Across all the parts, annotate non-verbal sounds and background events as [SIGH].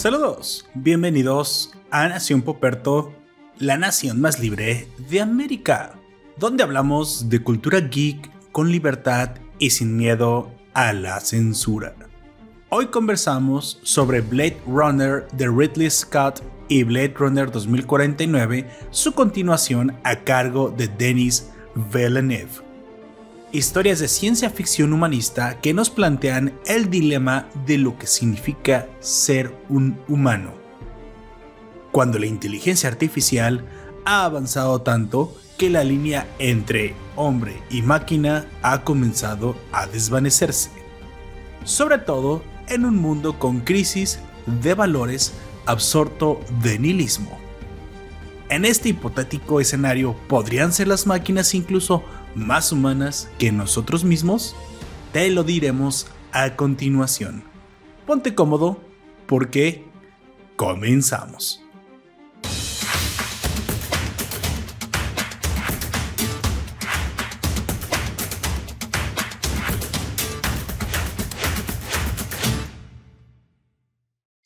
Saludos, bienvenidos a Nación Poperto, la nación más libre de América, donde hablamos de cultura geek con libertad y sin miedo a la censura. Hoy conversamos sobre Blade Runner de Ridley Scott y Blade Runner 2049, su continuación a cargo de Denis Villeneuve historias de ciencia ficción humanista que nos plantean el dilema de lo que significa ser un humano. Cuando la inteligencia artificial ha avanzado tanto que la línea entre hombre y máquina ha comenzado a desvanecerse. Sobre todo en un mundo con crisis de valores absorto de nihilismo. En este hipotético escenario, ¿podrían ser las máquinas incluso más humanas que nosotros mismos? Te lo diremos a continuación. Ponte cómodo porque comenzamos.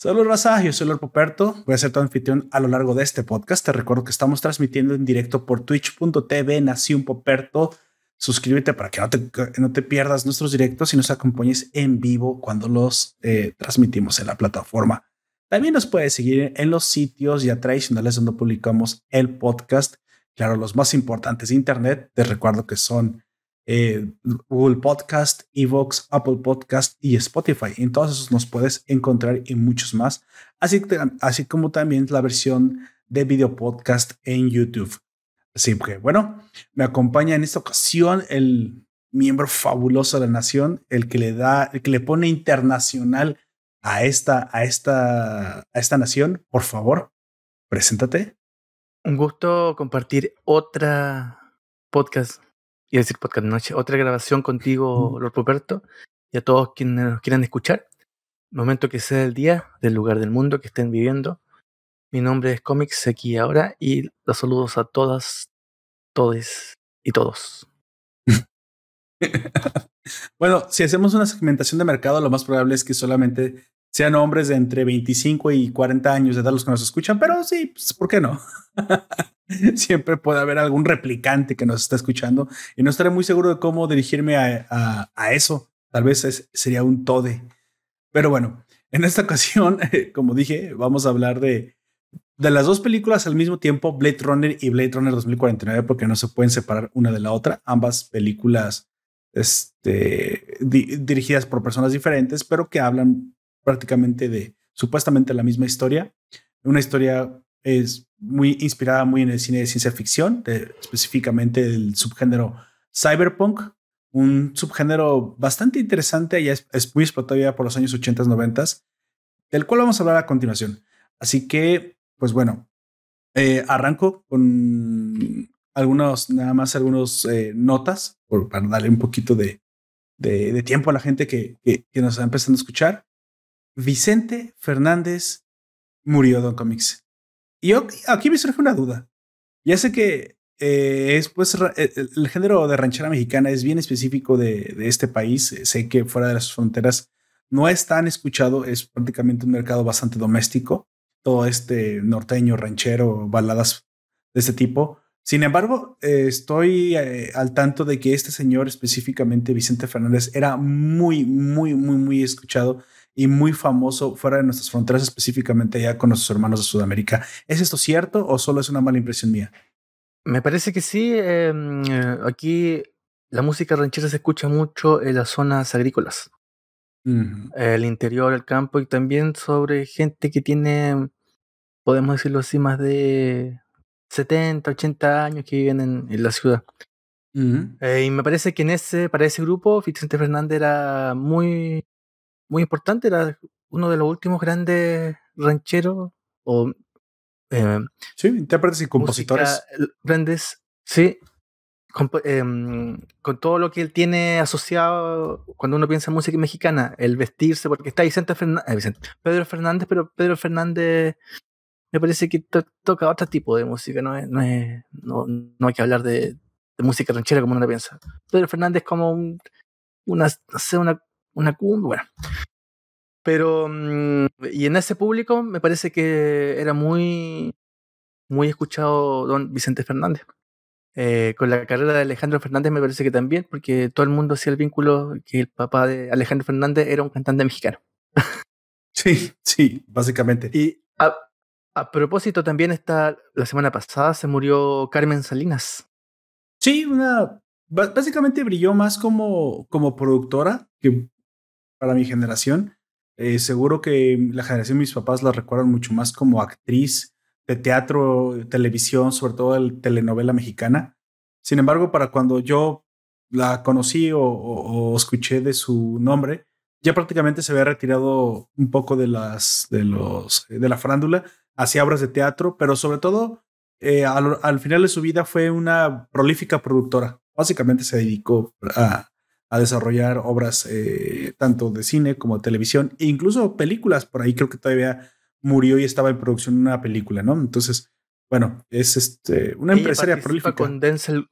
Saludos raza, yo soy Lord Poperto, voy a ser tu anfitrión a lo largo de este podcast. Te recuerdo que estamos transmitiendo en directo por twitch.tv Nación Poperto. Suscríbete para que no te, no te, pierdas nuestros directos y nos acompañes en vivo cuando los eh, transmitimos en la plataforma. También nos puedes seguir en los sitios ya tradicionales donde publicamos el podcast. Claro, los más importantes de Internet. Te recuerdo que son eh, Google Podcast, Evox, Apple Podcast y Spotify. En todos esos nos puedes encontrar y muchos más, así, así como también la versión de video podcast en YouTube. Así que bueno, me acompaña en esta ocasión el miembro fabuloso de la nación, el que le da, el que le pone internacional a esta, a esta, a esta nación. Por favor, preséntate. Un gusto compartir otra podcast y decir podcast noche, otra grabación contigo, Lord Ruperto, y a todos quienes nos quieran escuchar. Momento que sea el día, del lugar del mundo que estén viviendo. Mi nombre es Comics aquí ahora y los saludos a todas, todes y todos. [LAUGHS] bueno, si hacemos una segmentación de mercado, lo más probable es que solamente sean hombres de entre 25 y 40 años de edad los que nos escuchan, pero sí, pues, ¿por qué no? [LAUGHS] [LAUGHS] Siempre puede haber algún replicante que nos está escuchando y no estaré muy seguro de cómo dirigirme a, eso. Tal vez sería un tode. Pero bueno, en esta ocasión, [LAUGHS] como dije, vamos a hablar de, de las dos películas al mismo tiempo, Blade Runner y Blade Runner 2049, porque no se pueden separar una de la otra. Ambas películas este, dirigidas por personas diferentes, pero que hablan prácticamente de supuestamente la misma historia. Una historia es muy inspirada muy en el cine de ciencia ficción, específicamente el subgénero cyberpunk, un subgénero bastante interesante y es, muy explotado por los años 80, 90, del cual vamos a hablar a continuación. Así que, pues bueno, eh, arranco con algunos, nada más algunos eh, notas para darle un poquito de, de, tiempo a la gente que, que, que, nos está empezando a escuchar. Vicente Fernández murió, Don Comics. Y aquí me surge una duda. Ya sé que eh, es pues eh, el, género de ranchera mexicana es bien específico de, este país. Sé que fuera de las fronteras no es tan escuchado, es prácticamente un mercado bastante doméstico. Todo este norteño, ranchero, baladas de este tipo. Sin embargo, eh, estoy al tanto de que este señor, específicamente Vicente Fernández, era muy, muy, muy, muy escuchado y muy famoso fuera de nuestras fronteras, específicamente ya con nuestros hermanos de Sudamérica. ¿Es esto cierto o solo es una mala impresión mía? Me parece que sí. Em, eh, aquí la música ranchera se escucha mucho en las zonas agrícolas, el interior, el campo y también sobre gente que tiene, podemos decirlo así, más de 70, 80 años que viven en, la ciudad. Eh, y me parece que en ese, para ese grupo, Vicente Fernández era muy muy importante, era uno de los últimos grandes rancheros o... Eh, sí, intérpretes y compositores. Grandes, sí, em, con, todo lo que él tiene asociado cuando uno piensa en música mexicana, el vestirse, porque está Vicente Fernández, eh, Pedro Fernández, pero Pedro Fernández me parece que toca otro tipo de música, no, es, no, es, no, no hay que hablar de, de, música ranchera como uno piensa. Pedro Fernández como un, una, no sé, una una bueno. Pero, mm, y en ese público me parece que era muy, muy escuchado don Vicente Fernández. Eh, con la carrera de Alejandro Fernández me parece que también, porque todo el mundo hacía el vínculo que el papá de Alejandro Fernández era un cantante mexicano. [LAUGHS] Sí, sí, básicamente. Y a, a propósito, también está, la semana pasada se murió Carmen Salinas. Sí, una, básicamente brilló más como, como productora que para mi generación. Eh, seguro que la generación de mis papás la recuerdan mucho más como actriz de teatro, televisión, sobre todo el telenovela mexicana. Sin embargo, para cuando yo la conocí o, escuché de su nombre, ya prácticamente se había retirado un poco de las de los de la farándula, hacía obras de teatro, pero sobre todo eh, al, final de su vida fue una prolífica productora. Básicamente se dedicó a, a desarrollar obras eh, tanto de cine como de televisión, e incluso películas. Por ahí creo que todavía murió y estaba en producción una película, ¿no? Entonces, bueno, es este, una empresaria prolífica. Con Denzel,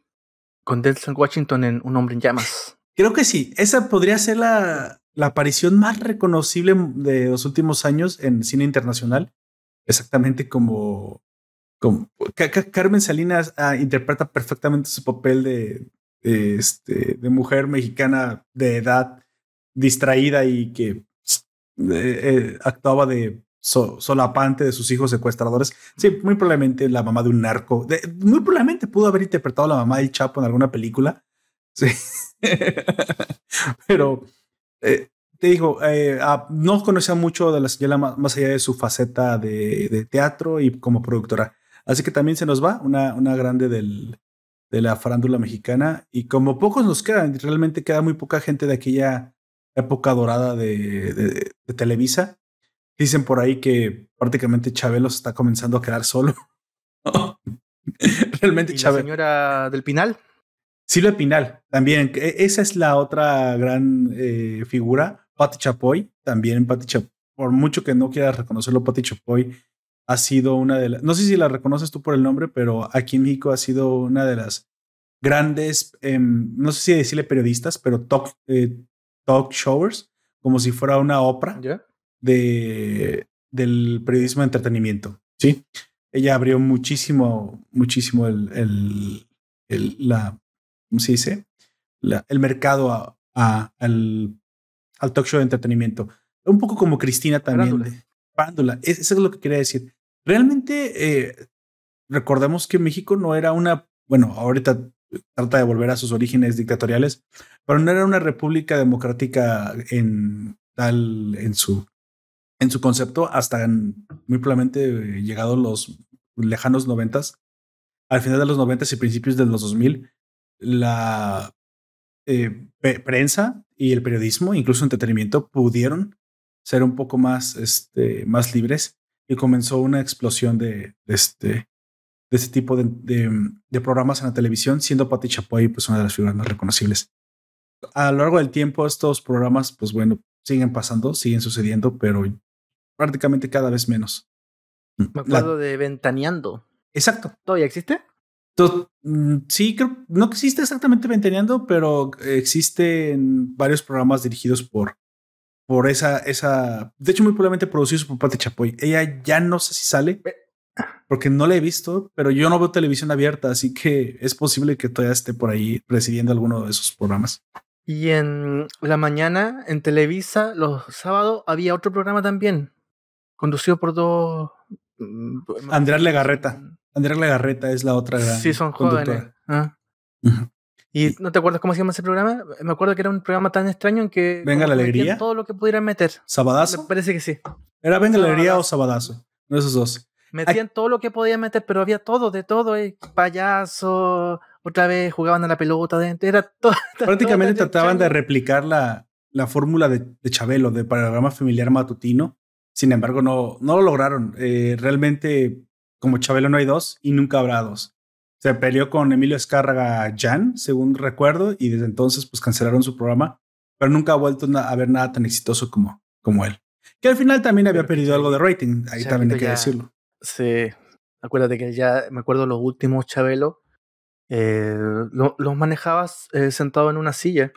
con Denzel Washington en Un hombre en llamas. Creo que sí. Esa podría ser la, la aparición más reconocible de los últimos años en cine internacional. Exactamente como, como Carmen Salinas ah, interpreta perfectamente su papel de, este, de mujer mexicana de edad distraída y que eh, actuaba de solapante de sus hijos secuestradores. Sí, muy probablemente la mamá de un narco. muy probablemente pudo haber interpretado a la mamá del Chapo en alguna película. [LAUGHS] Sí. Pero eh, te digo, eh, ah, no conocía mucho de la señora más, allá de su faceta de, teatro y como productora. Así que también se nos va una, una grande del, de la farándula mexicana. Y como pocos nos quedan, realmente queda muy poca gente de aquella época dorada de, de Televisa Dicen por ahí que prácticamente Chabelo se está comenzando a quedar solo. [LAUGHS] Realmente Chabelo. ¿La señora del Pinal? Silvia Pinal, también. E, esa es la otra gran eh, figura. Pati Chapoy, también Pati Chapoy. Por mucho que no quieras reconocerlo, Pati Chapoy ha sido una de las. No sé si la reconoces tú por el nombre, pero aquí en México ha sido una de las grandes, em, no sé si decirle periodistas, pero talk, eh, talk showers, como si fuera una ópera de, del periodismo de entretenimiento. Sí, ella abrió muchísimo, muchísimo el, el, el la, ¿cómo se dice? La, el mercado a, a, al, al talk show de entretenimiento. Un poco como Cristina también. Pándula. Eso es lo que quería decir. Realmente, eh, recordemos que México no era una, bueno, ahorita trata de volver a sus orígenes dictatoriales, pero no era una república democrática en tal, en su en su concepto hasta muy probablemente llegados los lejanos noventas, al final de los noventas y principios de los 2000, la eh, prensa y el periodismo, incluso entretenimiento, pudieron ser un poco más, este, más libres y comenzó una explosión de, este, de este tipo de, de, programas en la televisión, siendo Patti Chapoy pues una de las figuras más reconocibles. A lo largo del tiempo estos programas, pues bueno, siguen pasando, siguen sucediendo, pero prácticamente cada vez menos. Me acuerdo de Ventaneando. Exacto. ¿Todavía existe? Mm, sí, creo, no existe exactamente Ventaneando, pero existen varios programas dirigidos por, por esa, esa, de hecho muy probablemente producidos por Pati Chapoy. Ella ya no sé si sale, porque no la he visto, pero yo no veo televisión abierta, así que es posible que todavía esté por ahí presidiendo alguno de esos programas. Y en la mañana, en Televisa, los sábados, había otro programa también, conducido por dos... Mm, Andrea Legarreta. Mm. Andrea Legarreta es la otra gran Sí, son jóvenes. ¿ah? ¿Y no te acuerdas cómo se llama ese programa? Me acuerdo que era un programa tan extraño en que... Venga la alegría. Todo lo que pudieran meter. ¿Sabadazo? Me parece que sí. ¿Era Venga la alegría o Sabadazo? No esos dos. Metían todo lo que podían meter, pero había todo, de todo. Eh. Payaso, otra vez jugaban a la pelota, era [LAUGHS] todo. Prácticamente trataban de replicar la, la fórmula de, de Chabelo, de programa familiar matutino, sin embargo, no, no lo lograron. Eh, realmente, como Chabelo no hay dos y nunca habrá dos. Se peleó con Emilio Escárraga Jan, según recuerdo, y desde entonces pues cancelaron su programa, pero nunca ha vuelto a ver nada tan exitoso como, como él. Que al final también había perdido algo de rating, ahí también hay que decirlo. Sí, acuérdate que ya me acuerdo los últimos Chabelo, eh, los manejabas eh, sentado en una silla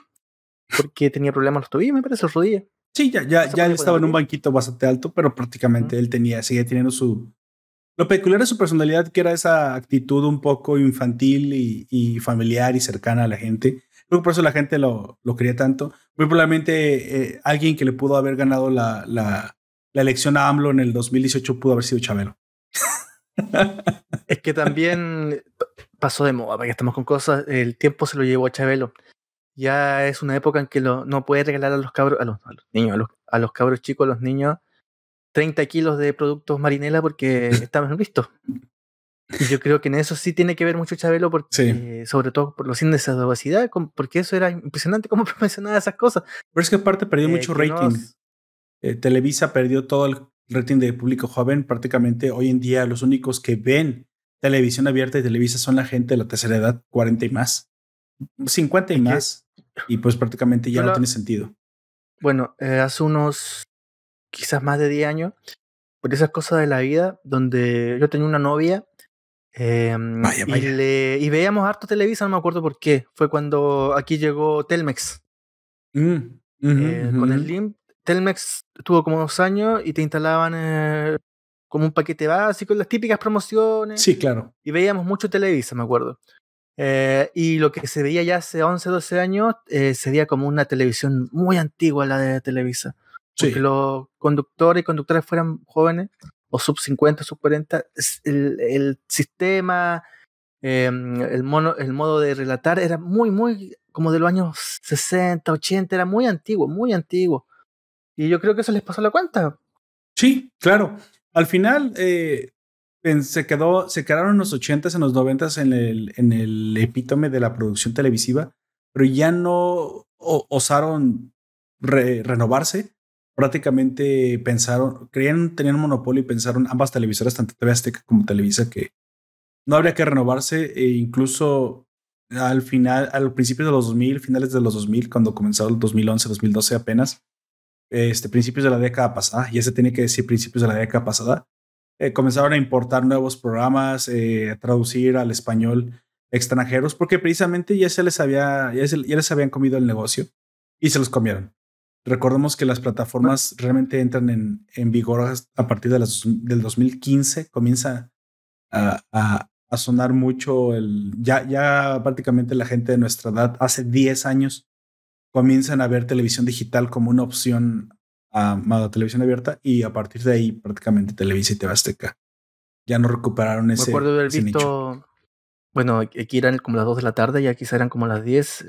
porque tenía problemas los tobillos, me parece, rodillas. Sí, ya, ya, ya él estaba en un banquito bastante alto, pero prácticamente él tenía, seguía teniendo su. Lo peculiar de su personalidad, que era esa actitud un poco infantil y, familiar y cercana a la gente. Por eso la gente lo, lo quería tanto. Muy probablemente eh, alguien que le pudo haber ganado la, elección a AMLO en el 2018 pudo haber sido Chabelo. es que también pasó de moda, porque estamos con cosas, el tiempo se lo llevó a Chabelo. Ya es una época en que no puede regalar a los cabros, a los, niños, a los, cabros chicos, a los niños, 30 kilos de productos marinela porque [LAUGHS] estaban listos. Y yo creo que en eso sí tiene que ver mucho Chabelo, porque, sobre todo por los índices de obesidad, porque eso era impresionante cómo [LAUGHS] promocionaba esas cosas. Pero es que aparte perdió eh, mucho rating. Eh, Televisa perdió todo el rating de público joven. Prácticamente hoy en día los únicos que ven televisión abierta y Televisa son la gente de la tercera edad, 40 y más. 50 y más. Y pues prácticamente ya no tiene sentido. Bueno, eh, hace unos quizás más de 10 años, por esas cosas de la vida, donde yo tenía una novia em, Y, veíamos harto Televisa, no me acuerdo por qué. Fue cuando aquí llegó Telmex. Mm, eh, con el LIM, Telmex tuvo como dos años y te instalaban eh, como un paquete básico, las típicas promociones. Sí, claro. Y veíamos mucho Televisa, me acuerdo. Eh, y lo que se veía ya hace 11, 12 años sería como una televisión muy antigua, la de Televisa. Sí. Porque los conductores y conductoras fueran jóvenes, o sub 50, sub 40, el, el sistema, em, el, mono, el modo de relatar era muy, muy como de los años 60, 80, era muy antiguo, muy antiguo. Y yo creo que eso les pasó la cuenta. Sí, claro. Al final, eh, se, quedó, se quedaron en los 80s, en los 90s en el, en el epítome de la producción televisiva, pero ya no osaron renovarse. Prácticamente pensaron, creían tener un monopolio y pensaron ambas televisoras, tanto TV Azteca como Televisa, que no habría que renovarse e incluso al final, al principio de los 2000, finales de los 2000, cuando comenzaron el 2011, 2012 apenas, este, principios de la década pasada, ya se tiene que decir principios de la década pasada, eh, comenzaron a importar nuevos programas, eh, a traducir al español extranjeros, porque precisamente ya se les había, ya, les habían comido el negocio y se los comieron. Recordemos que las plataformas realmente entran en, en vigor a partir de las, del 2015, comienza a, a, a, sonar mucho el, ya, ya prácticamente la gente de nuestra edad, hace 10 años, comienzan a ver televisión digital como una opción a, la televisión abierta y a partir de ahí prácticamente Televisa y TV Azteca ya no recuperaron ese. Me acuerdo de haber visto, bueno, aquí eran como las 2 de la tarde y aquí eran como las 10,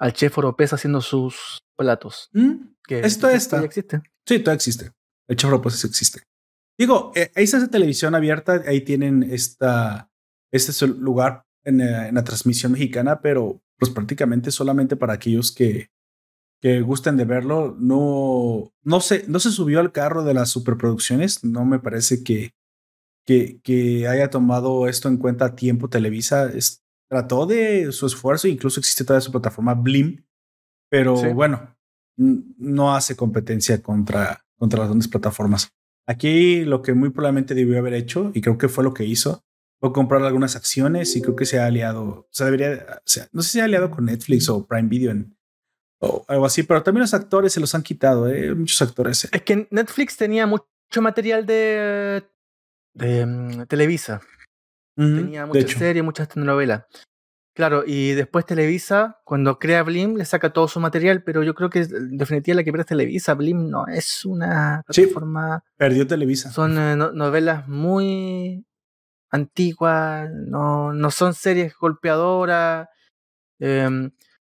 al chef Oropés haciendo sus platos. ¿Mm? Que Esto está. existe. Sí, todo existe. El chef Oropés existe. Digo, eh, ahí está esa televisión abierta, ahí tienen esta, este lugar en, eh, en la transmisión mexicana, pero pues prácticamente solamente para aquellos que, que gusten de verlo. No, no, se, no se subió al carro de las superproducciones. No me parece que, que, que haya tomado esto en cuenta a tiempo Televisa. Trató de su esfuerzo, incluso existe toda su plataforma Blim, pero bueno, no hace competencia contra, contra las grandes plataformas. Aquí lo que muy probablemente debió haber hecho, y creo que fue lo que hizo, o comprar algunas acciones y creo que se ha aliado, o sea, debería, sea, no sé si se ha aliado con Netflix o Prime Video en, o algo así, pero también los actores se los han quitado, ¿eh? muchos actores. Eh. Es que Netflix tenía mucho material de, de mm, Televisa. Tenía muchas series, muchas telenovelas. Claro, y después Televisa, cuando crea Blim, le saca todo su material, pero yo creo que en definitiva la que pierde es Televisa. Blim no es una plataforma. perdió Televisa. Son eh, novelas muy antiguas, no, no son series golpeadoras. Em,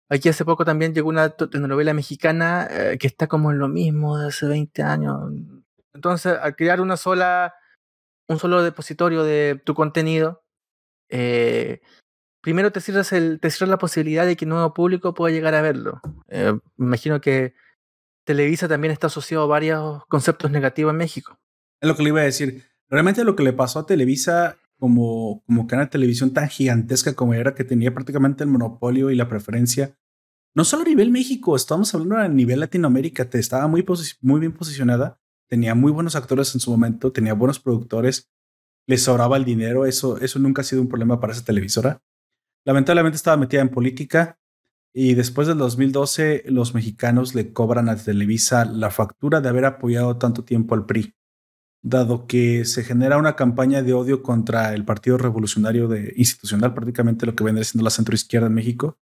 aquí hace poco también llegó una telenovela mexicana eh, que está como en lo mismo de hace 20 años. Entonces, al crear una sola, un solo depositorio de tu contenido, eh, primero te cierras, el, te cierras la posibilidad de que un nuevo público pueda llegar a verlo. Eh, imagino que Televisa también está asociado a varios conceptos negativos en México. Es lo que le iba a decir. Realmente lo que le pasó a Televisa como, como canal de televisión tan gigantesca como era, que tenía prácticamente el monopolio y la preferencia, no solo a nivel México, estamos hablando a nivel Latinoamérica, te estaba muy, muy bien posicionada, tenía muy buenos actores en su momento, tenía buenos productores, le sobraba el dinero, eso, eso nunca ha sido un problema para esa televisora. Lamentablemente estaba metida en política, Y después del 2012, los mexicanos le cobran a Televisa la factura de haber apoyado tanto tiempo al PRI, dado que se genera una campaña de odio contra el Partido Revolucionario de, Institucional, prácticamente lo que viene siendo la centroizquierda en México,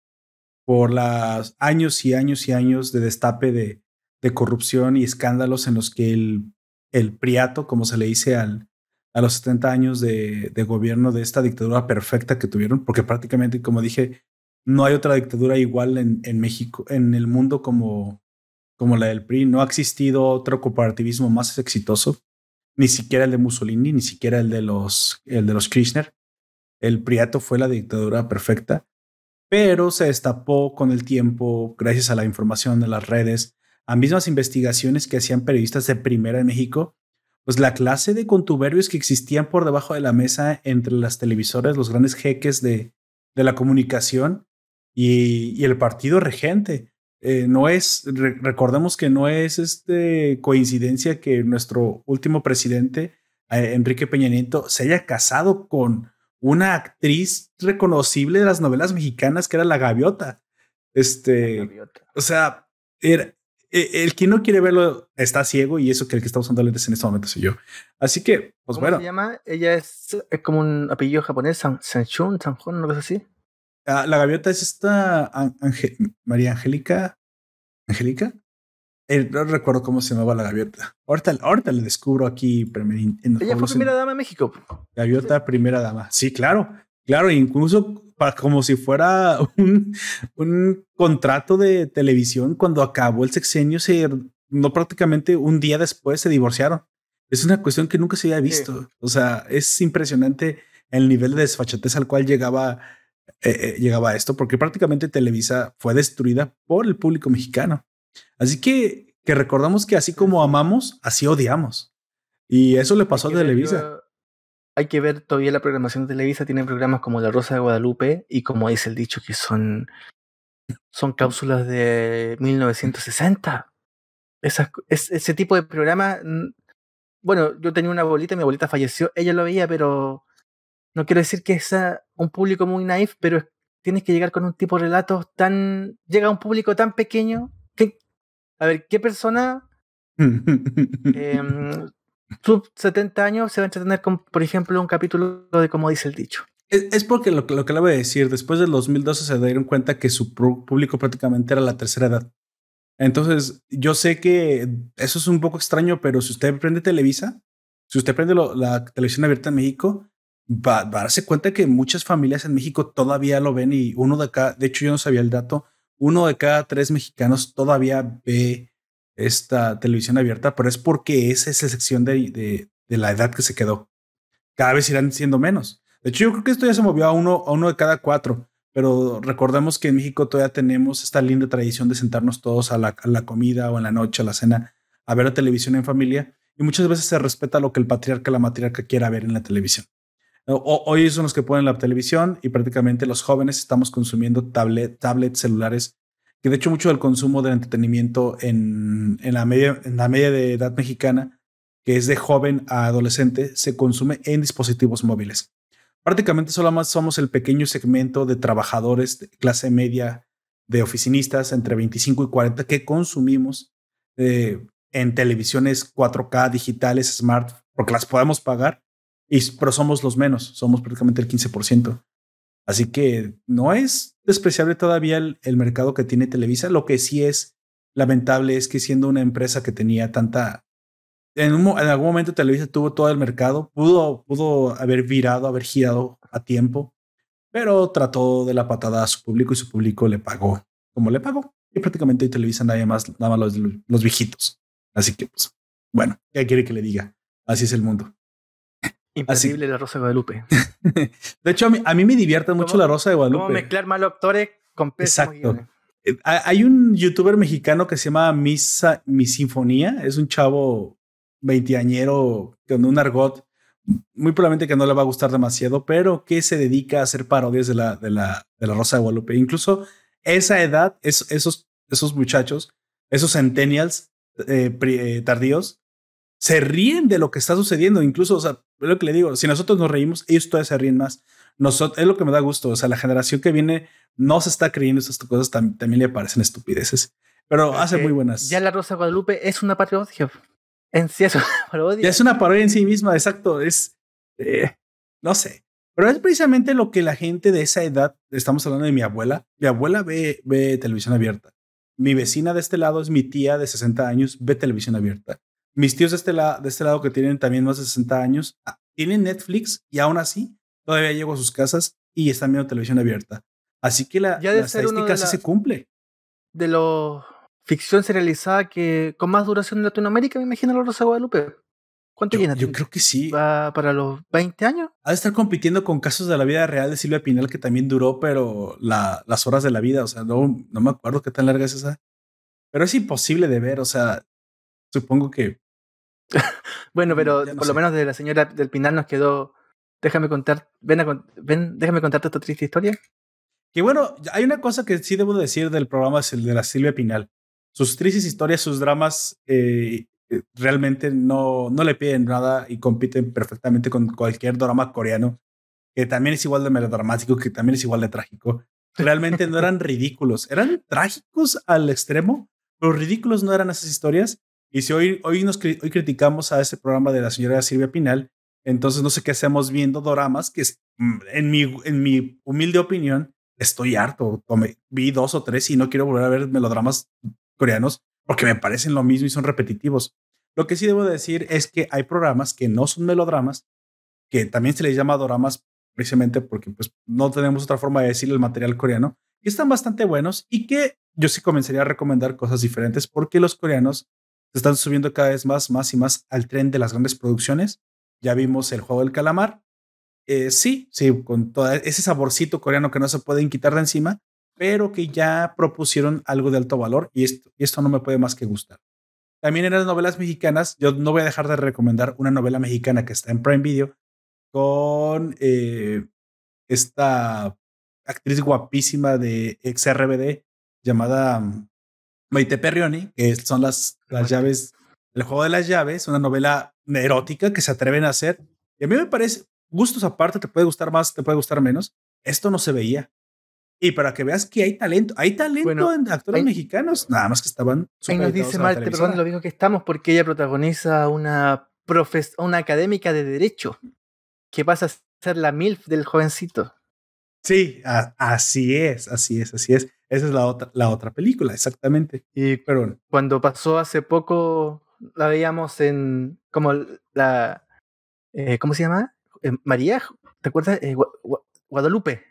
por los años y años y años de destape de, corrupción y escándalos en los que el, el priato, como se le dice al, a los 70 años de, de, gobierno de esta dictadura perfecta que tuvieron, porque prácticamente, como dije, no hay otra dictadura igual en, en México, en el mundo como, como la del PRI. No ha existido otro cooperativismo más exitoso, ni siquiera el de Mussolini, ni siquiera el de los, el de los Kirchner. El Priato fue la dictadura perfecta, pero se destapó con el tiempo, gracias a la información de las redes, a mismas investigaciones que hacían periodistas de primera en México, pues la clase de contuberbios que existían por debajo de la mesa entre las televisoras, los grandes jeques de, de la comunicación y, el partido regente. Eh, no es, recordemos que no es este coincidencia que nuestro último presidente, eh, Enrique Peña Nieto, se haya casado con una actriz reconocible de las novelas mexicanas que era la gaviota. Este, o sea, era, el que no quiere verlo está ciego y eso que el que está usando lentes en este momento soy yo. Así que, pues ¿Cómo bueno. se llama? Ella es, es como un apellido japonés, San, Sanchun, Sanjun, una cosa así. Ah, la gaviota es esta María Angélica. ¿Angélica? Eh, no recuerdo cómo se llamaba la gaviota. Ahorita, ahorita le descubro aquí. En Ella fue primera dama en México. Gaviota, primera dama. Sí, claro. Claro, incluso para, como si fuera [LAUGHS] un, un contrato de televisión, cuando acabó el sexenio, se, no prácticamente un día después se divorciaron. Es una cuestión que nunca se había visto. O sea, es impresionante el nivel de desfachatez al cual llegaba eh, eh, llegaba a esto, porque prácticamente Televisa fue destruida por el público mexicano. Así que, que recordamos que así como amamos, así odiamos. Y eso le pasó a Televisa. Hay que ver todavía la programación de Televisa. Tiene programas como La Rosa de Guadalupe y como dice el dicho, que son, son cápsulas de 1960. Esas, ese tipo de programa. Bueno, yo tenía una abuelita, mi abuelita falleció, ella lo veía, pero no quiero decir que sea un público muy naif, pero tienes que llegar con un tipo de relatos tan. Llega a un público tan pequeño que. A ver, ¿qué persona. [LAUGHS] eh, sub 70 años se va a entretener con, por ejemplo, un capítulo de como dice el dicho? Es, porque lo, lo, que le voy a decir, después del 2012 se dieron cuenta que su público prácticamente era la tercera edad. Entonces, yo sé que eso es un poco extraño, pero si usted prende Televisa, si usted prende la televisión abierta en México, va, a darse cuenta que muchas familias en México todavía lo ven y uno de cada, de hecho yo no sabía el dato, uno de cada tres mexicanos todavía ve esta televisión abierta, pero es porque esa es la sección de, de, la edad que se quedó. Cada vez irán siendo menos. De hecho, yo creo que esto ya se movió a uno, a uno de cada cuatro, pero recordemos que en México todavía tenemos esta linda tradición de sentarnos todos a la, la comida o en la noche, a la cena, a ver la televisión en familia, y muchas veces se respeta lo que el patriarca la matriarca quiera ver en la televisión hoy son los que ponen la televisión y prácticamente los jóvenes estamos consumiendo tablet, tablets, celulares, que de hecho mucho del consumo del entretenimiento en, en, la media, en la media de edad mexicana, que es de joven a adolescente, se consume en dispositivos móviles. Prácticamente solo más somos el pequeño segmento de trabajadores de clase media, de oficinistas entre 25 y 40 que consumimos eh, en televisiones 4K digitales, smart, porque las podemos pagar y, pero somos los menos, somos prácticamente el 15%. Así que no es despreciable todavía el, mercado que tiene Televisa. Lo que sí es lamentable es que siendo una empresa que tenía tanta... En, en algún momento Televisa tuvo todo el mercado, pudo, pudo haber virado, haber girado a tiempo, pero trató de la patada a su público y su público le pagó como le pagó. Y prácticamente Televisa nadie más, nada más los, los viejitos. Así que, pues, bueno, ¿qué quiere que le diga? Así es el mundo. Imposible la Rosa de Guadalupe. [LAUGHS] de hecho, a mí, me divierte mucho la Rosa de Guadalupe. Cómo mezclar malos actores con Exacto. Eh, hay un youtuber mexicano que se llama Misa, Mi Sinfonía. Es un chavo veintiañero con un argot muy probablemente que no le va a gustar demasiado, pero que se dedica a hacer parodias de la, de la, de la Rosa de Guadalupe. Incluso esa edad, esos, esos muchachos, esos centennials eh, eh, tardíos, se ríen de lo que está sucediendo. Incluso, o sea, es lo que le digo, si nosotros nos reímos, ellos todavía se ríen más. Nosotros, es lo que me da gusto. O sea, la generación que viene no se está creyendo estas cosas, también le parecen estupideces, pero hace muy buenas. Ya la Rosa Guadalupe es una parodia. En sí es una [LAUGHS] parodia. Ya es una parodia en sí misma, exacto. Es, eh, no sé. Pero es precisamente lo que la gente de esa edad, estamos hablando de mi abuela, mi abuela ve, ve televisión abierta. Mi vecina de este lado es mi tía de 60 años, ve televisión abierta. Mis tíos de este, lado de este lado que tienen también más de 60 años, tienen Netflix y aún así todavía llego a sus casas y están viendo televisión abierta. Así que la, estadística sí se cumple. De lo ficción serializada que con más duración en Latinoamérica, me imagino, la Rosa Guadalupe. ¿Cuánto yo, Yo creo que sí. ¿Va para los 20 años? Ha de estar compitiendo con casos de la vida real de Silvia Pinal, que también duró, pero la, las horas de la vida, o sea, no, no me acuerdo qué tan larga es esa. Pero es imposible de ver, o sea, supongo que. [LAUGHS] bueno, pero por lo menos de la señora del Pinal nos quedó. Déjame contar, ven, a, ven déjame contarte esta triste historia. Que bueno, hay una cosa que sí debo decir del programa, es el de la Silvia Pinal. Sus tristes historias, sus dramas eh, eh, realmente no, no le piden nada y compiten perfectamente con cualquier drama coreano, que también es igual de melodramático, que también es igual de trágico. Realmente no eran [LAUGHS] ridículos, eran trágicos al extremo, pero ridículos no eran esas historias. Y si hoy, hoy, nos, hoy criticamos a ese programa de la señora Silvia Pinal, entonces no sé qué hacemos viendo dramas que mm, en mi, en mi humilde opinión estoy harto. vi dos o tres y no quiero volver a ver melodramas coreanos porque me parecen lo mismo y son repetitivos. Lo que sí debo decir es que hay programas que no son melodramas, que también se les llama doramas precisamente porque pues no tenemos otra forma de decir el material coreano, que están bastante buenos y que yo sí comenzaría a recomendar cosas diferentes porque los coreanos se están subiendo cada vez más, más y más al tren de las grandes producciones. Ya vimos el juego del calamar. Eh, sí, sí, con todo ese saborcito coreano que no se pueden quitar de encima, pero que ya propusieron algo de alto valor y esto, esto no me puede más que gustar. También en las novelas mexicanas, yo no voy a dejar de recomendar una novela mexicana que está en Prime Video con eh, esta actriz guapísima de ex RBD llamada mm, Maite Perrioni, que son las, las llaves, el juego de las llaves, una novela erótica que se atreven a hacer. Y a mí me parece, gustos aparte, te puede gustar más, te puede gustar menos. Esto no se veía. Y para que veas que hay talento, hay talento en actores mexicanos, nada más que estaban. Ahí nos dice Malte, perdón, lo mismo que estamos, porque ella protagoniza una, una académica de Derecho que pasa a ser la MILF del jovencito. Sí, así es, así es, así es. Esa es la otra, la otra película, exactamente. Y cuando pasó hace poco, la veíamos en como la. Eh, ¿Cómo se llama? Eh, María, ¿te acuerdas? Eh, Guadalupe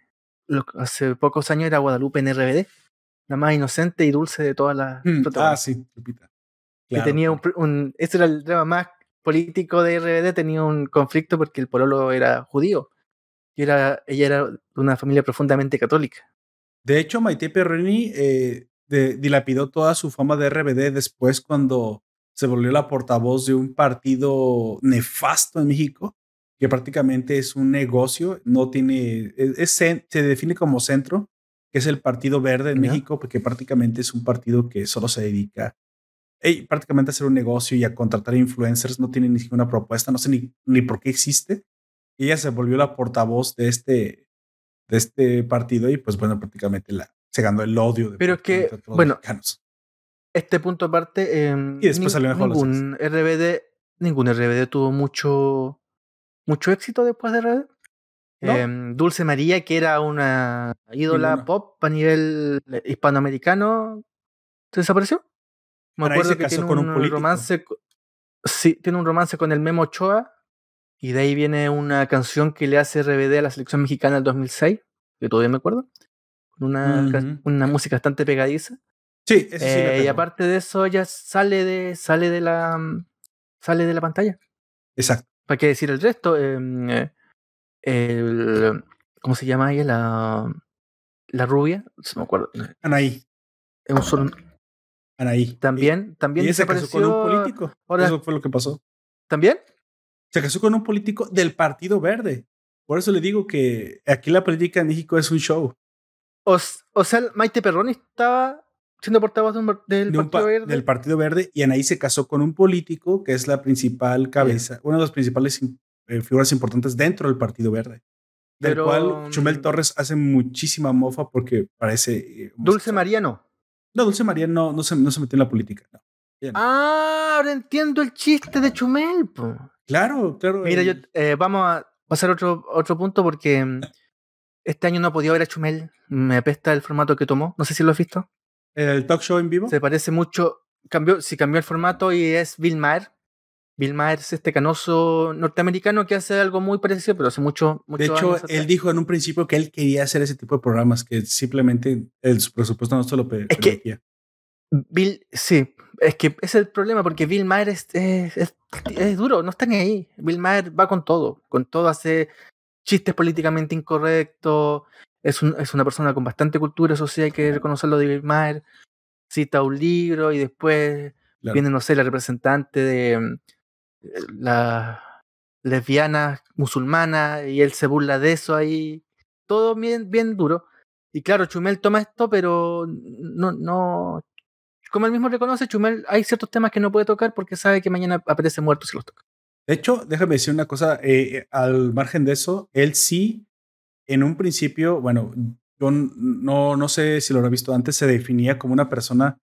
hace pocos años era Guadalupe en RBD, la más inocente y dulce de todas las. Mm, ah, sí, Que tenía un, Este era el drama más político de RBD, tenía un conflicto porque el pololo era judío. Era, ella era de una familia profundamente católica. De hecho, Maite Perroni eh, dilapidó toda su fama de RBD después cuando se volvió la portavoz de un partido nefasto en México que prácticamente es un negocio, no tiene, es, se define como centro, que es el Partido Verde en México, porque prácticamente es un partido que solo se dedica prácticamente a hacer un negocio y a contratar influencers, no tiene ninguna propuesta, no sé ni, ni por qué existe. Ella se volvió la portavoz de este, de este partido y pues bueno, prácticamente la, se ganó el odio de Pero que, bueno, este punto aparte, eh, y después salió ningún RBD, ningún RBD tuvo mucho mucho éxito después de Red. Em, Dulce María, que era una ídola pop a nivel hispanoamericano, ¿se desapareció? Me acuerdo que tiene un, romance. Sí, tiene un romance con el Memo Ochoa. Y de ahí viene una canción que le hace RBD a la selección mexicana del 2006, que todavía me acuerdo. Una, una música bastante pegadiza. Sí, eso sí eh, Y aparte de eso, ella sale de, sale de la sale de la pantalla. Exacto. ¿Para qué decir el resto? Em, eh, el, ¿Cómo se llama ella? La, la rubia, no me acuerdo. Anaí. Es un solo... Anaí. También, también se casó con un político. Eso fue lo que pasó. ¿También? Se casó con un político del Partido Verde. Por eso le digo que aquí la política en México es un show. O, o sea, Maite Perroni estaba siendo portavoz del Partido Verde. Del Partido Verde, y ahí se casó con un político que es la principal cabeza, una de las principales eh, figuras importantes dentro del Partido Verde. Del cual Chumel mm, Torres hace muchísima mofa porque parece. Eh, Dulce Mariano. No, Dulce Mariano no, se, no se metió en la política. Ah, ahora entiendo el chiste de Chumel. Claro, claro. Mira, yo, eh, vamos a pasar otro, otro punto porque mm, este año no he podido ver a Chumel. Me apesta el formato que tomó. No sé si lo has visto. ¿El talk show en vivo? Se parece mucho. Cambió, sí, cambió el formato y es Bill Maher. Bill Maher es este canoso norteamericano que hace algo muy parecido, pero hace mucho, mucho De hecho, él dijo en un principio que él quería hacer ese tipo de programas, que simplemente el, su presupuesto no se lo es Que Bill, sí, es que es el problema, porque Bill Maher es, es, es, duro, no está ni ahí. Bill Maher va con todo, con todo hace chistes políticamente incorrectos, es, un, es una persona con bastante cultura, eso sí hay que reconocerlo de Bill Maher, cita un libro y después viene, no sé, la representante de mm, la lesbiana musulmana y él se burla de eso ahí, todo bien, bien duro. Y claro, Chumel toma esto, pero no, no, como él mismo reconoce, Chumel, hay ciertos temas que no puede tocar porque sabe que mañana aparece muerto si los toca. De hecho, déjame decir una cosa, eh, eh, al margen de eso, él sí, en un principio, bueno, yo no, no sé si lo habrá visto antes, se definía como una persona,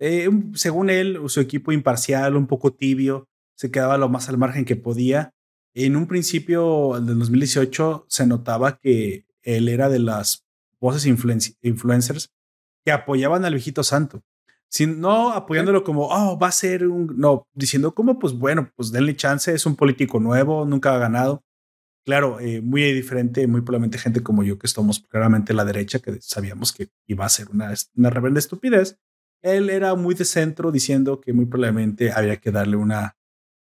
eh, según él, su equipo imparcial, un poco tibio, se quedaba lo más al margen que podía. En un principio del 2018 se notaba que él era de las voces influencers que apoyaban al viejito santo. Sin, no apoyándolo como, oh, va a ser un, no, diciendo como, pues bueno, pues denle chance, es un político nuevo, nunca ha ganado. Claro, eh, muy diferente, muy probablemente gente como yo que estamos claramente a la derecha, que sabíamos que iba a ser una, una rebelde estupidez. Él era muy de centro diciendo que muy probablemente había que darle una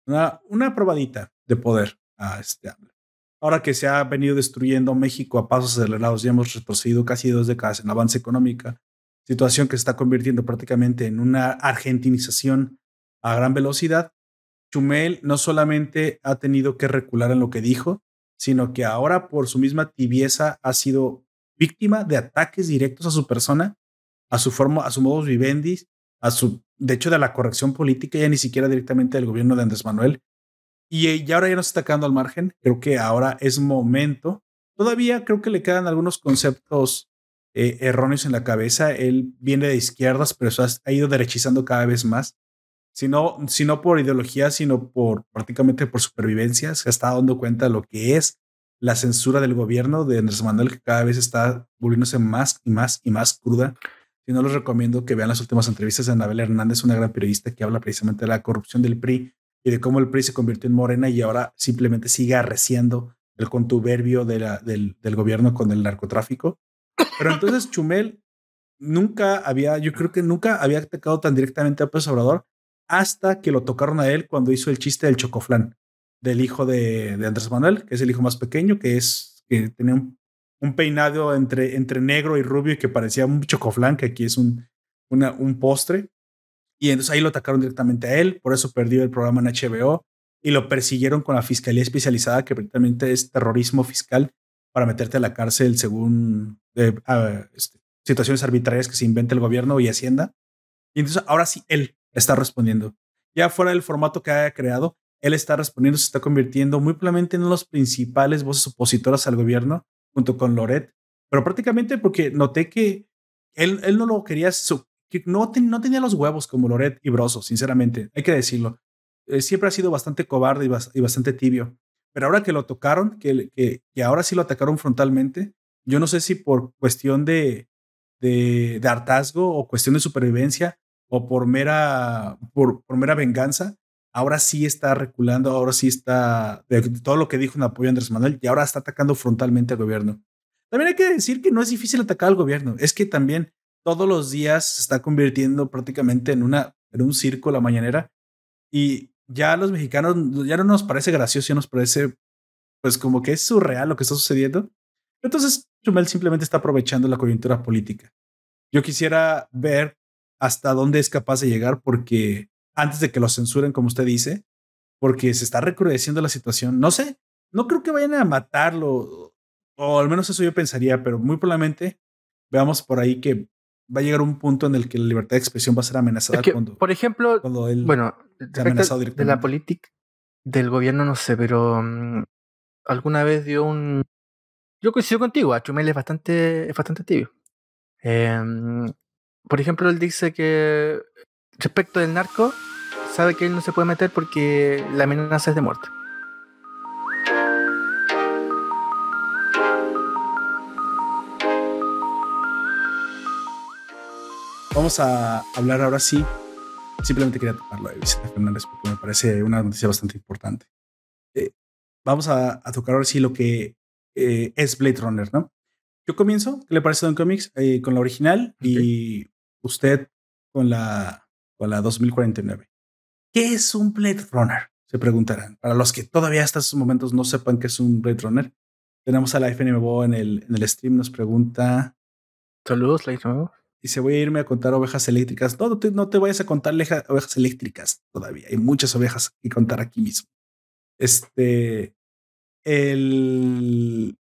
una, una probadita de poder a este hambre. Ahora que se ha venido destruyendo México a pasos acelerados, ya hemos retrocedido casi dos décadas en avance económica, situación que se está convirtiendo prácticamente en una argentinización a gran velocidad. Chumel no solamente ha tenido que recular en lo que dijo, sino que ahora por su misma tibieza ha sido víctima de ataques directos a su persona, a su forma, a su modus vivendi, a su de hecho, de la corrección política, ya ni siquiera directamente del gobierno de Andrés Manuel. Y, ya ahora ya no se está quedando al margen. Creo que ahora es momento. Todavía creo que le quedan algunos conceptos eh, erróneos en la cabeza. Él viene de izquierdas, pero eso ha, ido derechizando cada vez más. Si no, por ideología, sino por prácticamente por supervivencia, se está dando cuenta de lo que es la censura del gobierno de Andrés Manuel, que cada vez está volviéndose más y más y más cruda. Si no, les recomiendo que vean las últimas entrevistas de Anabel Hernández, una gran periodista que habla precisamente de la corrupción del PRI y de cómo el PRI se convirtió en morena y ahora simplemente sigue arreciando el contuberbio del gobierno con el narcotráfico. Pero entonces Chumel nunca había, yo creo que nunca había atacado tan directamente a López Obrador hasta que lo tocaron a él cuando hizo el chiste del chocoflán del hijo de, Andrés Manuel, que es el hijo más pequeño, que es que tenía un peinado entre, entre negro y rubio y que parecía un chocoflán, que aquí es un, un postre. Y entonces ahí lo atacaron directamente a él, por eso perdió el programa en HBO y lo persiguieron con la fiscalía especializada, que prácticamente es terrorismo fiscal para meterte a la cárcel según eh, este, situaciones arbitrarias que se inventa el gobierno y Hacienda. Y entonces ahora sí, él está respondiendo. Ya fuera del formato que haya creado, él está respondiendo, se está convirtiendo muy probablemente en uno de los principales voces opositoras al gobierno junto con Loret, pero prácticamente porque noté que él, él no lo quería, que no, no tenía los huevos como Loret y Broso, sinceramente, hay que decirlo. Eh, siempre ha sido bastante cobarde y, bastante tibio. Pero ahora que lo tocaron, que, que, que, ahora sí lo atacaron frontalmente, yo no sé si por cuestión de, de, de hartazgo o cuestión de supervivencia o por mera, por, por mera venganza, ahora sí está reculando, ahora sí está de todo lo que dijo en apoyo a Andrés Manuel y ahora está atacando frontalmente al gobierno. También hay que decir que no es difícil atacar al gobierno, es que también todos los días se está convirtiendo prácticamente en, una, en un circo la mañanera y ya a los mexicanos ya no nos parece gracioso, ya nos parece pues como que es surreal lo que está sucediendo. Entonces Chumel simplemente está aprovechando la coyuntura política. Yo quisiera ver hasta dónde es capaz de llegar porque antes de que lo censuren, como usted dice, porque se está recrudeciendo la situación. No sé, no creo que vayan a matarlo, o al menos eso yo pensaría, pero muy probablemente veamos por ahí que va a llegar un punto en el que la libertad de expresión va a ser amenazada cuando, por ejemplo, bueno, de la política del gobierno no sé, pero mm, alguna vez dio un yo coincido contigo, Achumel es bastante es bastante tibio. Em, por ejemplo, él dice que respecto del narco sabe que él no se puede meter porque la amenaza es de muerte. Vamos a hablar ahora sí. Simplemente quería tocarlo de Vicente Fernández porque me parece una noticia bastante importante. Eh, vamos a, tocar ahora sí lo que eh, es Blade Runner, ¿no? Yo comienzo, ¿qué le parece Don Comics? Eh, con la original y usted con la, con la 2049. ¿Qué es un Blade Runner? Se preguntarán. Para los que todavía hasta estos momentos no sepan qué es un Blade Runner, tenemos a la FNMBO en el, en el stream, nos pregunta. Saludos, la FNMBO y se voy a irme a contar ovejas eléctricas. No, no te, vayas a contar ovejas eléctricas todavía. Hay muchas ovejas que contar aquí mismo. Este, el,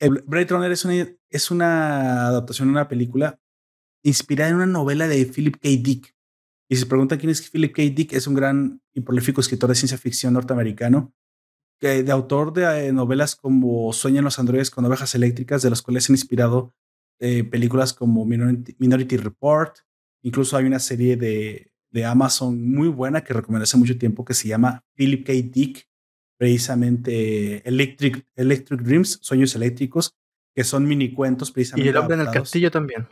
el Blade Runner es una, es una adaptación de una película inspirada en una novela de Philip K. Dick. Y se preguntan quién es Philip K. Dick, es un gran y prolífico escritor de ciencia ficción norteamericano, que, de autor de eh, novelas como Sueñan los androides con ovejas eléctricas, de las cuales se han inspirado eh, películas como Minority, Report, incluso hay una serie de, de, Amazon muy buena que recomendé hace mucho tiempo que se llama Philip K. Dick, precisamente Electric, Electric Dreams, Sueños Eléctricos, que son mini cuentos precisamente. Y el hombre en el castillo también.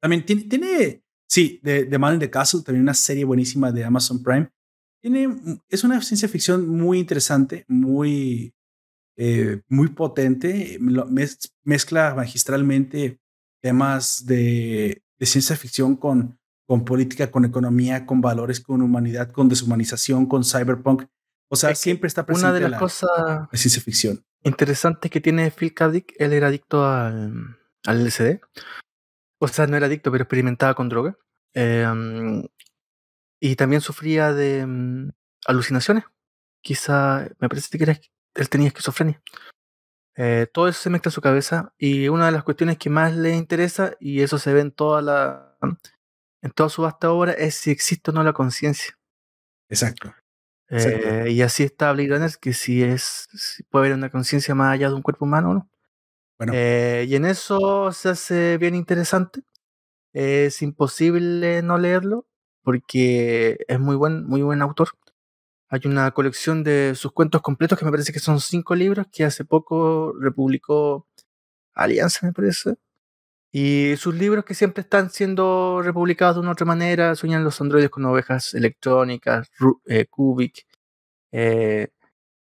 También tiene, tiene sí, de, de Man in the Castle, también una serie buenísima de Amazon Prime. Tiene, es una ciencia ficción muy interesante, muy, eh, muy potente, mezcla magistralmente temas de, ciencia ficción con, con política, con economía, con valores, con humanidad, con deshumanización, con cyberpunk. O sea, siempre está presente una de las cosas ciencia ficción. Interesantes que tiene Phil K. él era adicto al, al LSD. O sea, no era adicto, pero experimentaba con droga. Em, y también sufría de mm, alucinaciones. Quizá, me parece que él tenía esquizofrenia. Eh, todo eso se mezcla en su cabeza y una de las cuestiones que más le interesa, y eso se ve en toda la en toda su vasta obra, es si existe o no la conciencia. Exacto. Eh, y así está Blade Runner, que si es puede haber una conciencia más allá de un cuerpo humano o no. Bueno. Eh, y en eso se hace bien interesante. Es imposible no leerlo porque es muy buen, muy buen autor. Hay una colección de sus cuentos completos que me parece que son cinco libros que hace poco republicó Alianza, me parece. Y sus libros que siempre están siendo republicados de una otra manera, Sueñan los androides con ovejas electrónicas, eh, Kubik, eh,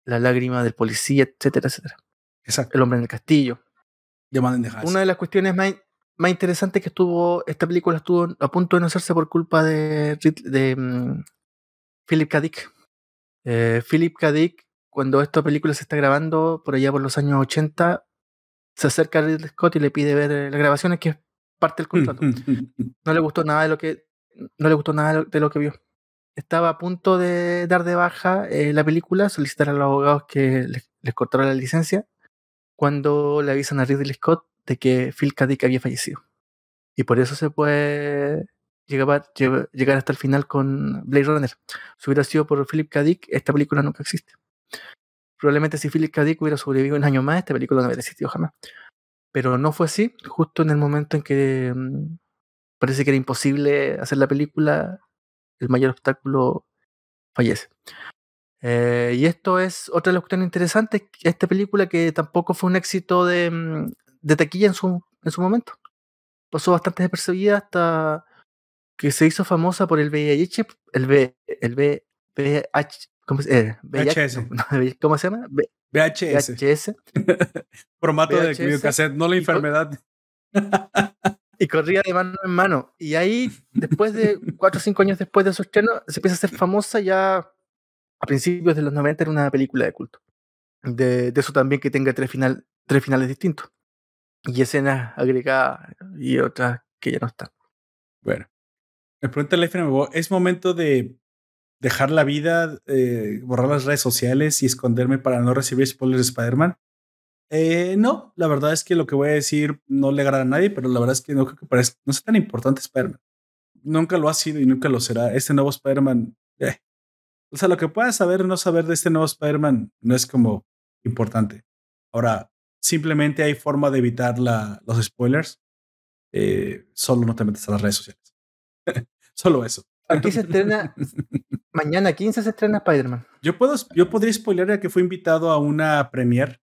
La lágrima del policía, etcétera, etcétera. Exacto. El hombre en el castillo. Una de las cuestiones más, más interesantes que estuvo, esta película estuvo a punto de no hacerse por culpa de, de mm, Philip K. Dick. Eh, Philip K. Dick, cuando esta película se está grabando, por allá por los años 80, se acerca a Ridley Scott y le pide ver eh, las grabaciones, que es parte del contrato. [LAUGHS] no le gustó nada de lo que, no le gustó nada de lo que vio. Estaba a punto de dar de baja eh, la película, solicitar a los abogados que les, les cortaran la licencia, cuando le avisan a Ridley Scott de que Phil K. Dick había fallecido. Y por eso se puede llegar, llegar hasta el final con Blade Runner. Si hubiera sido por Philip K. Dick, esta película nunca existe. Probablemente si Philip K. Dick hubiera sobrevivido un año más, esta película no hubiera existido jamás. Pero no fue así, justo en el momento en que mm, parece que era imposible hacer la película, el mayor obstáculo fallece. Eh, y esto es otra de las cuestiones interesantes, esta película que tampoco fue un éxito de, mm, de taquilla en su, en su momento. Pasó bastante despercibida hasta que se hizo famosa por el VIH, el V, el VIH, ¿cómo se, eh, VHS. [LAUGHS] ¿Cómo se llama? VHS. [LAUGHS] VHS. Formato de videocassette, no la enfermedad. [LAUGHS] y corría de mano en mano. Y ahí, después de cuatro o cinco años después de su estreno, se empieza a hacer famosa ya a principios de los 90 era una película de culto. De, de eso también que tenga tres, final, tres finales distintos. Y escenas agregadas y otras que ya no están. Bueno, me pregunta la FNMO, ¿es momento de dejar la vida, eh, borrar las redes sociales y esconderme para no recibir spoilers de Spider-Man? Eh, no, la verdad es que lo que voy a decir no le agrada a nadie, pero la verdad es que no creo que parezca, no es tan importante Spider-Man. Nunca lo ha sido y nunca lo será. Este nuevo Spider-Man, eh. o sea, lo que puedas saber o no saber de este nuevo Spider-Man no es como importante. Ahora, simplemente hay forma de evitar los spoilers. Solo no te metes a las redes sociales. [LAUGHS] solo eso. Aquí se estrena, mañana 15 se estrena Spider-Man. Yo, puedo, yo podría spoiler ya que fue invitado a una premiere.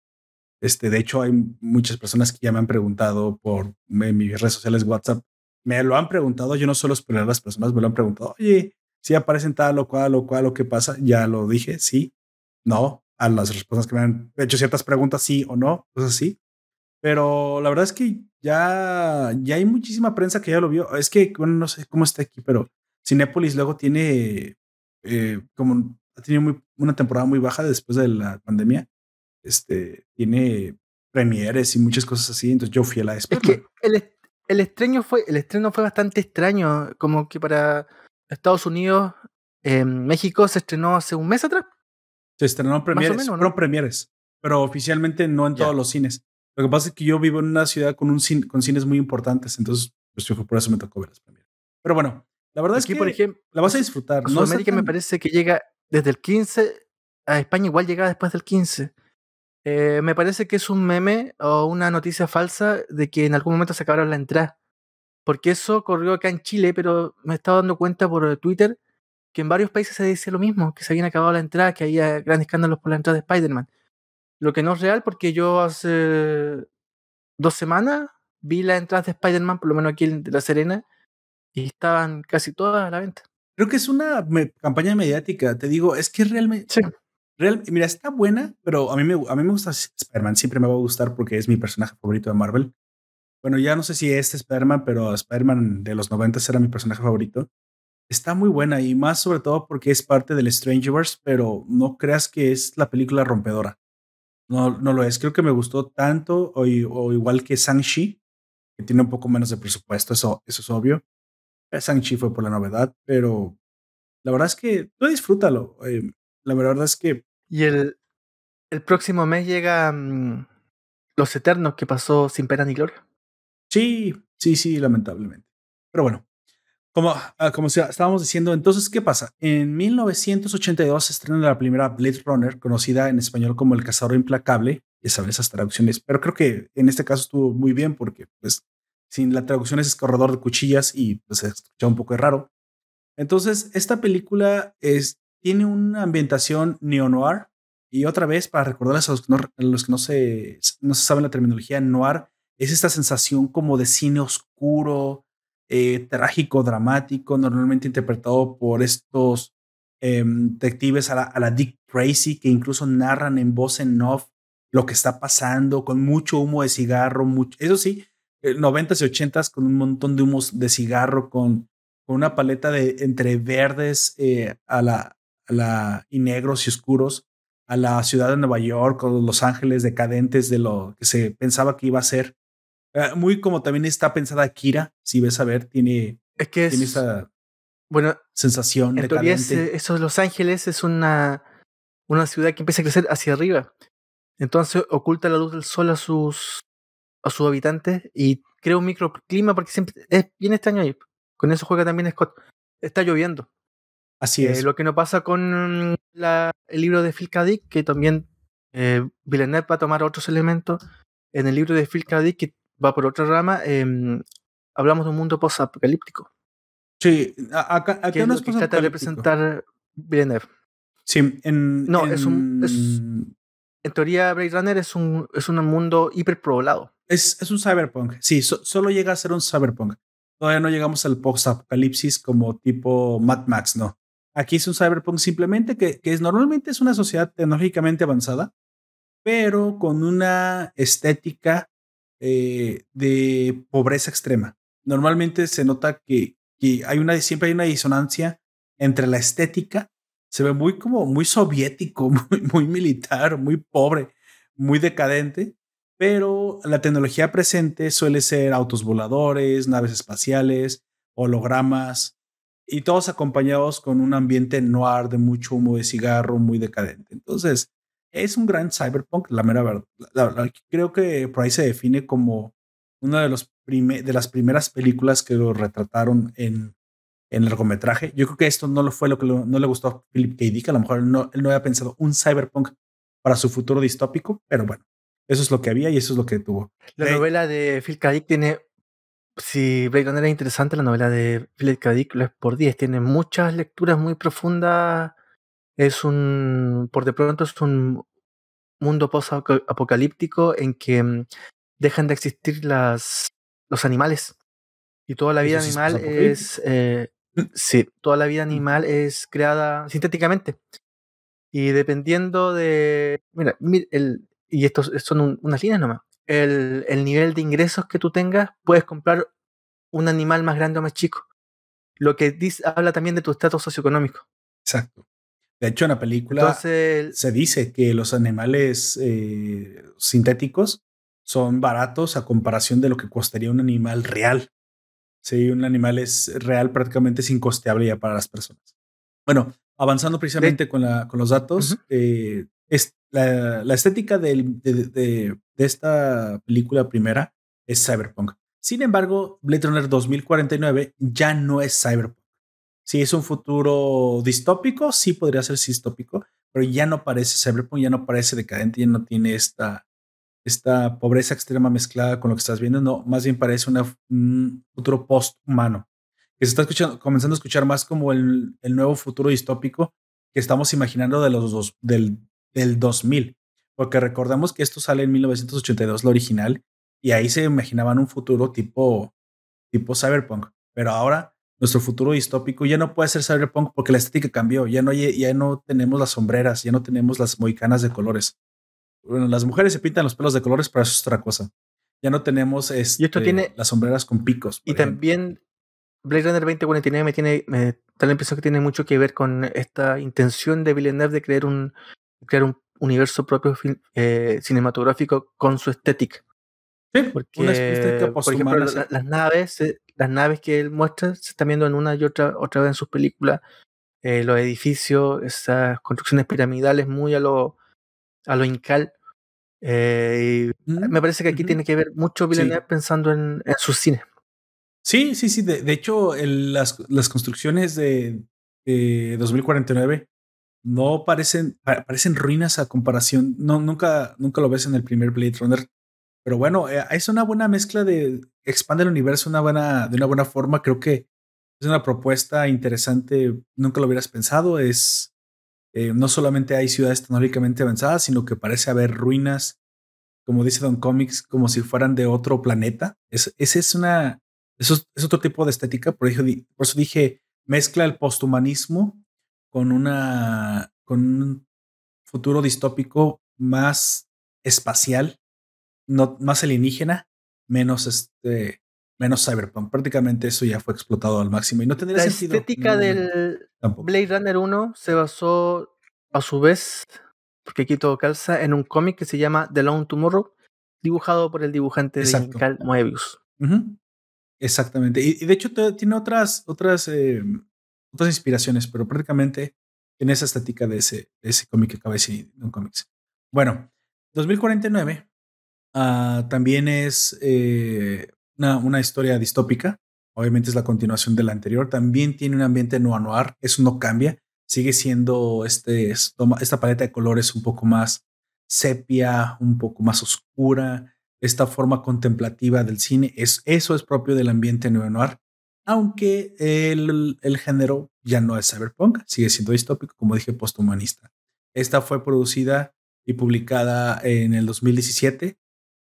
Este, de hecho, hay muchas personas que ya me han preguntado por mis redes sociales, WhatsApp. Me lo han preguntado. Yo no solo spoiler a las personas, me lo han preguntado. Oye, si aparecen tal o cual o cual o qué pasa. Ya lo dije, sí, no. A las respuestas que me han hecho ciertas preguntas, sí o no, cosas así. Pero la verdad es que ya, ya hay muchísima prensa que ya lo vio. Es que, bueno, no sé cómo está aquí, pero Cinépolis luego tiene eh, como ha tenido muy, una temporada muy baja después de la pandemia. Este tiene premieres y muchas cosas así. Entonces yo fui a la Es que el, el, estreno fue, el estreno fue bastante extraño. Como que para Estados Unidos, México se estrenó hace un mes atrás. Se estrenó premieres, menos, premieres, pero oficialmente no en todos los cines. Lo que pasa es que yo vivo en una ciudad con, un con cines muy importantes, entonces pues, por eso me tocó ver las premieres. Pero bueno, la verdad es que, por ejemplo, la vas a disfrutar. No Sudamérica me parece que llega desde el 15, a España igual llega después del 15. Eh, me parece que es un meme o una noticia falsa de que en algún momento se acabaron la entrada. Porque eso corrió acá en Chile, pero me estaba dando cuenta por Twitter que en varios países se dice lo mismo, que se habían acabado la entrada, que había grandes escándalos por la entrada de Spider-Man. Lo que no es real porque yo hace dos semanas vi la entrada de Spider-Man, por lo menos aquí en La Serena, y estaban casi todas a la venta. Creo que es una campaña mediática, te digo, es que realmente... Sí. Real, mira, está buena, pero a mí, me, a mí me gusta Spider-Man, siempre me va a gustar porque es mi personaje favorito de Marvel. Bueno, ya no sé si este Spider-Man, pero Spider-Man de los 90 era mi personaje favorito. Está muy buena y más sobre todo porque es parte del Strangeverse, pero no creas que es la película rompedora. No, no lo es. Creo que me gustó tanto o, o igual que Shang-Chi, que tiene un poco menos de presupuesto, eso, eso es obvio. Sanchi fue por la novedad, pero la verdad es que tú disfrútalo. Eh, la verdad es que. Y el, el próximo mes llega mm, Los Eternos, que pasó sin pena ni gloria. Sí, sí, sí, lamentablemente. Pero bueno, como, ah, como estábamos diciendo, entonces, ¿qué pasa? En 1982 se estrena la primera Blade Runner, conocida en español como El Cazador Implacable. Ya sabes, esas traducciones. Pero creo que en este caso estuvo muy bien porque, pues, sin la traducción es corredor de cuchillas y pues se escucha un poco raro. Entonces, esta película tiene una ambientación neo-noir y otra vez, para recordarles a los que no, los que no, se, no se saben la terminología, noir es esta sensación como de cine oscuro, eh, trágico, dramático, normalmente interpretado por estos em, detectives a la, Dick Tracy que incluso narran en voz en off lo que está pasando, con mucho humo de cigarro, mucho, eso sí, 90s y 80s con un montón de humos de cigarro, con, con una paleta de entre verdes eh, a, la, a la, y negros y oscuros, a la ciudad de Nueva York, con los ángeles decadentes de lo que se pensaba que iba a ser. Eh, muy como también está pensada Kira, si ves a ver, tiene, es que tiene esa bueno, sensación en teoría eso Los Ángeles es una, una ciudad que empieza a crecer hacia arriba. Entonces oculta la luz del sol a sus a sus habitantes y crea un microclima porque siempre es bien extraño ahí. Con eso juega también Scott. Está lloviendo. Así eh, es. lo que no pasa con la, el libro de Phil K. Dick, que también eh, Villeneuve va a tomar otros elementos. En el libro de Phil K. Dick, que va por otra rama, em, hablamos de un mundo post-apocalíptico. Sí, acá, acá no es que trata de representar Villeneuve. Sí, en. No, es un. en teoría, Blade Runner es un, es un mundo hiperpoblado. Es, es un cyberpunk. Sí, solo llega a ser un cyberpunk. Todavía no llegamos al post-apocalipsis como tipo Mad Max, no. Aquí es un cyberpunk simplemente que, que es, normalmente es una sociedad tecnológicamente avanzada, pero con una estética eh, de pobreza extrema. Normalmente se nota que, que, hay una, siempre hay una disonancia entre la estética, se ve muy como muy soviético, [LAUGHS] muy, muy militar, muy pobre, muy decadente, pero la tecnología presente suele ser autos voladores, naves espaciales, hologramas, y todos acompañados con un ambiente noir de mucho humo de cigarro muy decadente. Entonces, es un gran cyberpunk, la mera verdad. creo que por ahí se define como una de, los de las primeras películas que lo retrataron en, en largometraje. Yo creo que esto no lo fue lo que no le gustó a Philip K. Dick. A lo mejor no, él no había pensado un cyberpunk para su futuro distópico, pero bueno, eso es lo que había y eso es lo que tuvo. La novela de Philip K. Dick tiene, si Blade Runner es interesante, la novela de Philip K. Dick lo es por 10, tiene muchas lecturas muy profundas. Es un, por de pronto es un mundo post-apocalíptico en que mm, dejan de existir las, los animales. Y toda la vida animal es, eh, sí, toda la vida mm. animal es creada sintéticamente. Y dependiendo de, mira, el, y estos son unas líneas nomás, el, el nivel de ingresos que tú tengas, puedes comprar un animal más grande o más chico. Lo que dice, habla también de tu estatus socioeconómico. Exacto. De hecho, en la película se dice que los animales eh, sintéticos son baratos a comparación de lo que costaría un animal real. Sí, un animal es real, prácticamente es incosteable ya para las personas. Bueno, avanzando precisamente con, la, con los datos, eh, es la, estética de, de, esta película primera es cyberpunk. Sin embargo, Blade Runner 2049 ya no es cyberpunk. Si es un futuro distópico, sí podría ser distópico, pero ya no parece cyberpunk, ya no parece decadente, ya no tiene esta, esta pobreza extrema mezclada con lo que estás viendo, no, más bien parece un futuro post-humano, que se está escuchando, comenzando a escuchar más como el, el nuevo futuro distópico que estamos imaginando de los dos, del, del 2000, porque recordamos que esto sale en 1982, lo original, y ahí se imaginaban un futuro tipo, tipo cyberpunk, pero ahora nuestro futuro distópico ya no puede ser cyberpunk porque la estética cambió, ya no, ya no tenemos las sombreras, ya no tenemos las moicanas de colores. Bueno, las mujeres se pintan los pelos de colores, pero eso es otra cosa. Ya no tenemos este, esto tiene, las sombreras con picos. Y también Blade Runner 2049 me tiene, me da la impresión que tiene mucho que ver con esta intención de Villeneuve de crear un, crear un universo propio eh, cinematográfico con su estética. Sí, porque, una por ejemplo, las naves, eh, las naves que él muestra se están viendo en una y otra, otra vez en sus películas. Eh, los edificios, esas construcciones piramidales muy a lo, a lo incal. Eh, mm, me parece que aquí tiene que ver mucho Villeneuve pensando en, en, sus cines. Sí, sí, sí. De, hecho, las, las, construcciones de, 2049 no parecen, parecen ruinas a comparación. No, nunca, nunca lo ves en el primer Blade Runner. Pero bueno, eh, es una buena mezcla de expande el universo una buena, de una buena forma. Creo que es una propuesta interesante. Nunca lo hubieras pensado. Es eh, no solamente hay ciudades tecnológicamente avanzadas, sino que parece haber ruinas, como dice Don Comics, como si fueran de otro planeta. Es, ese es una, eso es, otro tipo de estética. Por eso, por eso dije, mezcla el posthumanismo con una, con un futuro distópico más espacial no, más alienígena, menos este menos cyberpunk. Prácticamente eso ya fue explotado al máximo y no tendría la sentido. La estética del Blade Runner 1 se basó a su vez, porque aquí todo calza, en un cómic que se llama The Long Tomorrow, dibujado por el dibujante de Carl Moebius. Exactamente. Y, de hecho tiene otras, otras, eh, otras inspiraciones, pero prácticamente en esa estética de ese, ese cómic que acaba de decir un cómics. Bueno, 2049 Ah, también es eh, una, historia distópica. Obviamente es la continuación de la anterior. También tiene un ambiente no noir. Eso no cambia. Sigue siendo este, esta paleta de colores un poco más sepia, un poco más oscura. Esta forma contemplativa del cine. Es, eso es propio del ambiente neo-noir. Aunque el, el género ya no es cyberpunk, sigue siendo distópico, como dije, posthumanista. Esta fue producida y publicada en el 2017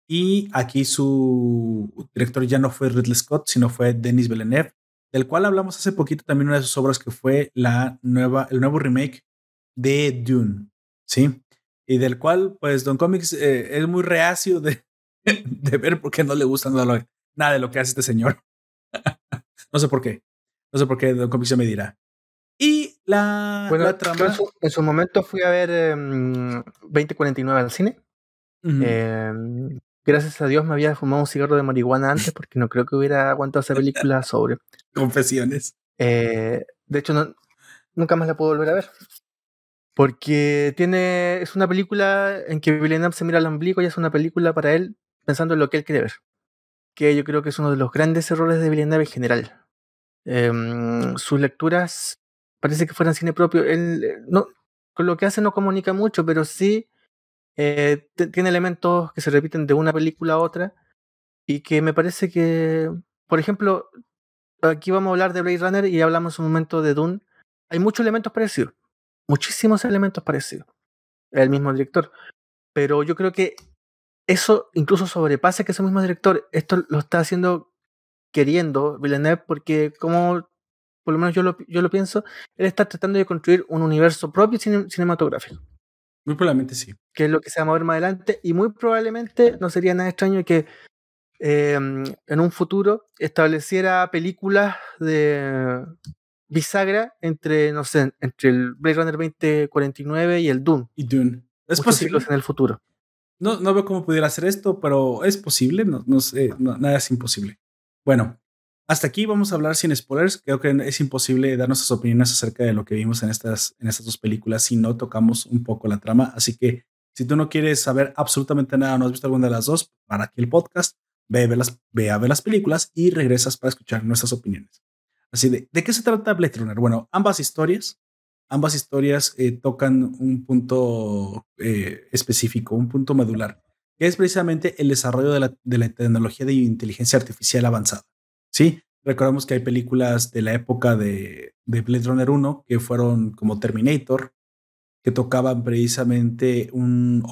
y aquí su director ya no fue Ridley Scott, sino fue Denis Villeneuve, del cual hablamos hace poquito también una de sus obras que fue la nueva, el nuevo remake de Dune, ¿sí? Y del cual, pues, Don Comics eh, es muy reacio de, [LAUGHS] de ver porque no le gusta nada, nada de lo que hace este señor. [LAUGHS] no sé por qué. No sé por qué Don Comics se me dirá. Y la, bueno, trama... En su, momento fui a ver 2049 em, al cine gracias a Dios me había fumado un cigarro de marihuana antes [LAUGHS] porque no creo que hubiera aguantado esa película sobre. Confesiones. Eh, de hecho, no, nunca más la puedo volver a ver. Porque tiene, es una película en que Villeneuve se mira al ombligo y es una película para él pensando en lo que él quiere ver. Que yo creo que es uno de los grandes errores de Villeneuve en general. Em, sus lecturas parece que fueran cine propio. Él, eh, no, con lo que hace no comunica mucho, pero sí eh, tiene elementos que se repiten de una película a otra y que me parece que, por ejemplo, aquí vamos a hablar de Blade Runner y hablamos un momento de Dune. Hay muchos elementos parecidos, muchísimos elementos parecidos. El mismo director. Pero yo creo que eso incluso sobrepasa que ese mismo director. Esto lo está haciendo queriendo Villeneuve porque como por lo menos yo lo, yo lo pienso, él está tratando de construir un universo propio cinematográfico. Muy probablemente sí. Que es lo que se va a mover más adelante. Y muy probablemente no sería nada extraño que em, en un futuro estableciera películas de bisagra entre, no sé, entre el Blade Runner 2049 y el Dune. Y Dune. Es posible. en el futuro. No, no veo cómo pudiera hacer esto, pero es posible. No, no sé, nada es imposible. Bueno, hasta aquí vamos a hablar sin spoilers. Creo que es imposible dar nuestras opiniones acerca de lo que vimos en estas, en estas dos películas si no tocamos un poco la trama. Así que si tú no quieres saber absolutamente nada, no has visto alguna de las dos, para aquí el podcast, ve a ver las, ve a ver las películas y regresas para escuchar nuestras opiniones. Así de, ¿de qué se trata Blade Runner? Bueno, ambas historias, ambas historias eh, tocan un punto eh, específico, un punto medular, que es precisamente el desarrollo de la, de la tecnología de inteligencia artificial avanzada. Sí, recordamos que hay películas de la época de, de Blade Runner 1 que fueron como Terminator, que tocaban precisamente un,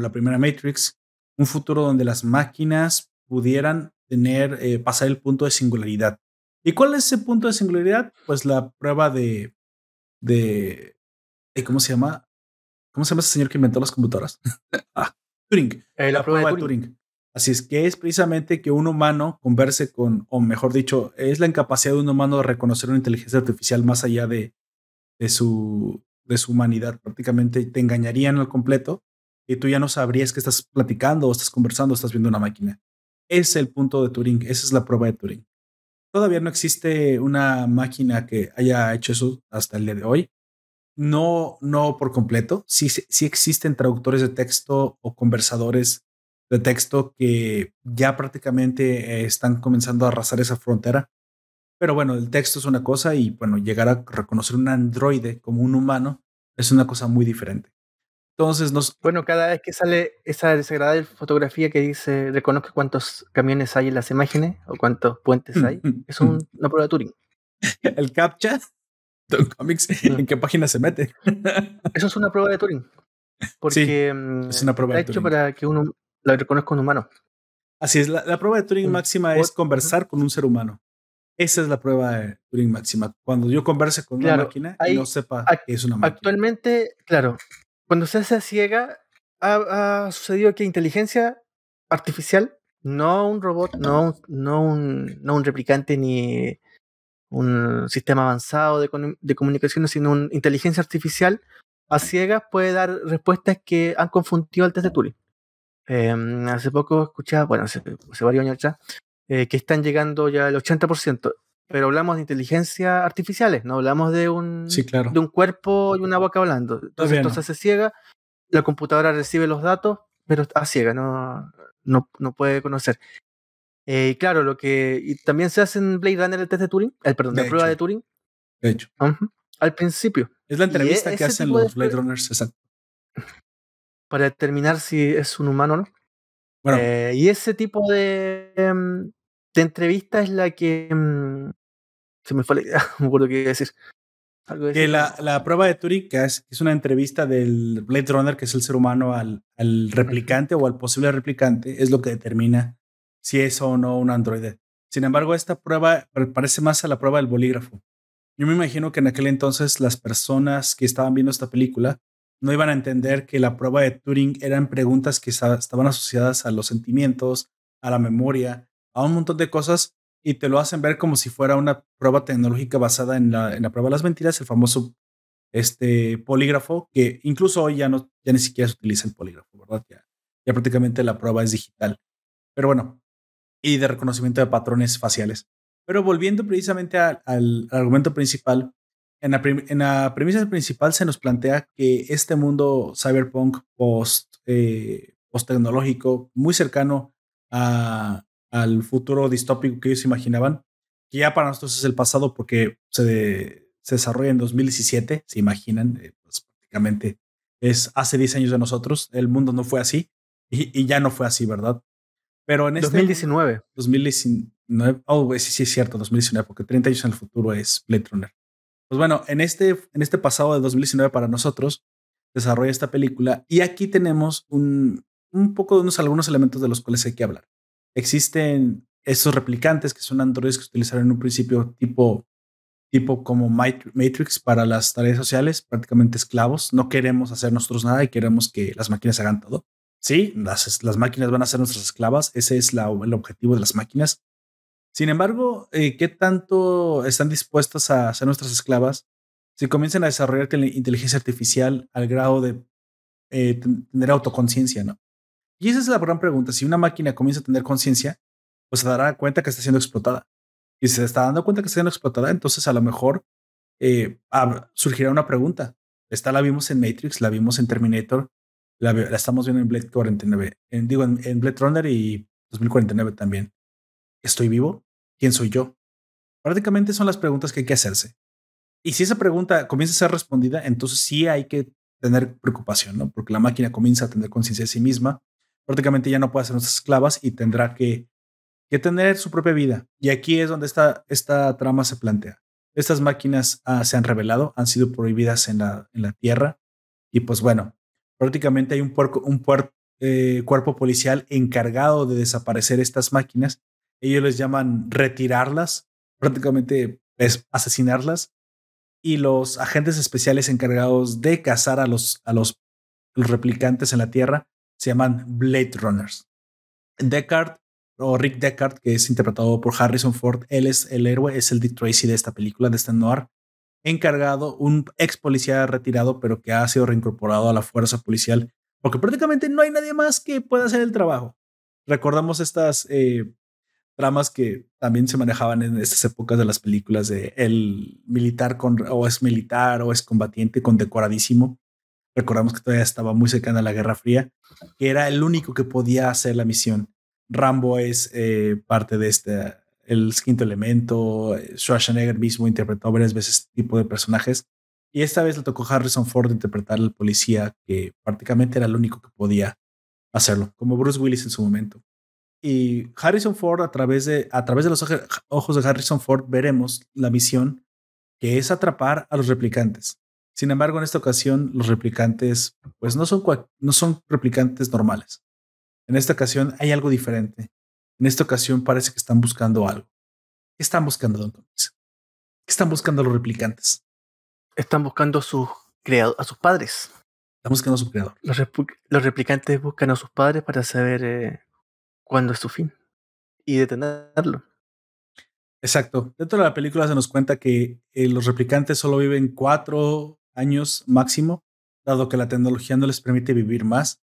la primera Matrix, un futuro donde las máquinas pudieran tener, eh, pasar el punto de singularidad. ¿Y cuál es ese punto de singularidad? Pues la prueba de, de, ¿cómo se llama? ¿Cómo se llama ese señor que inventó las computadoras? [LAUGHS] ah, Turing. Eh, la, prueba, de Turing. Así es que es precisamente que un humano converse con, o mejor dicho, es la incapacidad de un humano de reconocer una inteligencia artificial más allá de, su, de su humanidad. Prácticamente te engañarían al completo y tú ya no sabrías que estás platicando o estás conversando o estás viendo una máquina. Es el punto de Turing, esa es la prueba de Turing. Todavía no existe una máquina que haya hecho eso hasta el día de hoy. No, no por completo. Sí, sí existen traductores de texto o conversadores de texto que ya prácticamente eh, están comenzando a arrasar esa frontera. Pero bueno, el texto es una cosa y bueno, llegar a reconocer un androide como un humano es una cosa muy diferente. Entonces nos... Bueno, cada vez que sale esa desagradable fotografía que dice reconozca cuántos camiones hay en las imágenes o cuántos puentes hay, [LAUGHS] es una prueba de Turing. el CAPTCHA de Comics, ¿en qué página se mete? Eso es una prueba de Turing. Porque mm, es una prueba de hecho para que uno la reconozco un humano. Así es, la, prueba de Turing máxima es conversar con un ser humano. Esa es la prueba de Turing máxima. Cuando yo converse con una máquina y no sepa que es una máquina. Actualmente, claro, cuando se hace ciega, ha, sucedido que inteligencia artificial, no un robot, no, no, un, no un replicante ni un sistema avanzado de, de comunicación, sino una inteligencia artificial a ciegas puede dar respuestas que han confundido al test de Turing. Em, hace poco escuchaba, bueno, hace, varios años ya, eh, que están llegando ya el 80%, pero hablamos de inteligencia artificiales, no hablamos de un, de un cuerpo y una boca hablando. Entonces, esto se ciega, la computadora recibe los datos, pero está ciega, no, no, no puede conocer. Eh, y claro, lo que y también se hace en Blade Runner el test de Turing, el perdón, la prueba de Turing. De hecho. al principio. Es la entrevista que hacen los Blade Runners, exacto para determinar si es un humano o no. Bueno. Eh, y ese tipo de, em, de, entrevista es la que. Em, se me fue la idea, [LAUGHS] no me acuerdo qué decir. que la, la, prueba de Turing, que es, es, una entrevista del Blade Runner, que es el ser humano, al, al replicante o al posible replicante, es lo que determina si es o no un androide. Sin embargo, esta prueba parece más a la prueba del bolígrafo. Yo me imagino que en aquel entonces las personas que estaban viendo esta película no iban a entender que la prueba de Turing eran preguntas que estaban asociadas a los sentimientos, a la memoria, a un montón de cosas y te lo hacen ver como si fuera una prueba tecnológica basada en la, en la prueba de las mentiras, el famoso este, polígrafo, que incluso hoy ya, no, ya ni siquiera se utiliza el polígrafo, ¿verdad? Ya, ya prácticamente la prueba es digital. Pero bueno, y de reconocimiento de patrones faciales. Pero volviendo precisamente al argumento principal, en la, en la, premisa principal se nos plantea que este mundo cyberpunk post, eh, post tecnológico, muy cercano a, al futuro distópico que ellos imaginaban, que ya para nosotros es el pasado porque se, se desarrolla en 2017, se imaginan, eh, pues prácticamente es hace 10 años de nosotros, el mundo no fue así y, y ya no fue así, ¿verdad? Pero en este 2019. 2019, oh, sí, sí es cierto, 2019, porque 30 años en el futuro es Blade Runner. Pues bueno, en este, en este pasado de 2019 para nosotros, desarrolla esta película y aquí tenemos un, un poco de unos algunos elementos de los cuales hay que hablar. Existen estos replicantes que son androides que utilizaron en un principio tipo, tipo como Matrix para las tareas sociales, prácticamente esclavos. No queremos hacer nosotros nada y queremos que las máquinas hagan todo. Sí, las, las máquinas van a ser nuestras esclavas. Ese es la, el objetivo de las máquinas. Sin embargo, eh, ¿qué tanto están dispuestas a ser nuestras esclavas si comienzan a desarrollar inteligencia artificial al grado de eh, tener autoconciencia, ¿no? Y esa es la gran pregunta. Si una máquina comienza a tener conciencia, pues se dará cuenta que está siendo explotada. Y si se está dando cuenta que está siendo explotada, entonces a lo mejor eh, surgirá una pregunta. Esta la vimos en Matrix, la vimos en Terminator, la, estamos viendo en Blade 49, en, digo, en Blade Runner y 2049 también. ¿Estoy vivo? ¿Quién soy yo? Prácticamente son las preguntas que hay que hacerse. Y si esa pregunta comienza a ser respondida, entonces sí hay que tener preocupación, ¿no? Porque la máquina comienza a tener conciencia de sí misma, prácticamente ya no puede ser nuestras esclavas y tendrá que, que tener su propia vida. Y aquí es donde esta, esta trama se plantea. Estas máquinas ah, se han revelado, han sido prohibidas en la, en la Tierra y pues bueno, prácticamente hay un, un eh, cuerpo policial encargado de desaparecer estas máquinas ellos les llaman retirarlas, prácticamente es asesinarlas. Y los agentes especiales encargados de cazar a los, a los, replicantes en la Tierra se llaman Blade Runners. Deckard o Rick Deckard, que es interpretado por Harrison Ford, él es el héroe, es el Dick Tracy de esta película, de este noir, encargado, un ex policía retirado, pero que ha sido reincorporado a la fuerza policial, porque prácticamente no hay nadie más que pueda hacer el trabajo. Recordamos estas eh, tramas que también se manejaban en estas épocas de las películas de el militar con o es militar o es combatiente condecoradísimo. Recordamos que todavía estaba muy cercana a la Guerra Fría, que era el único que podía hacer la misión. Rambo es eh, parte de este, el quinto elemento. Schwarzenegger mismo interpretó varias veces este tipo de personajes. Y esta vez le tocó Harrison Ford interpretar al policía que prácticamente era el único que podía hacerlo, como Bruce Willis en su momento. Y Harrison Ford, a través de, a través de los ojos de Harrison Ford, veremos la misión que es atrapar a los replicantes. Sin embargo, en esta ocasión, los replicantes, pues no son, no son replicantes normales. En esta ocasión hay algo diferente. En esta ocasión parece que están buscando algo. ¿Qué están buscando, Don ¿Qué están buscando los replicantes? Están buscando a sus, a sus padres. Están buscando a su creador. Los, los replicantes buscan a sus padres para saber eh, cuándo es su fin y detenerlo. Exacto. Dentro de la película se nos cuenta que eh, los replicantes solo viven cuatro años máximo, dado que la tecnología no les permite vivir más.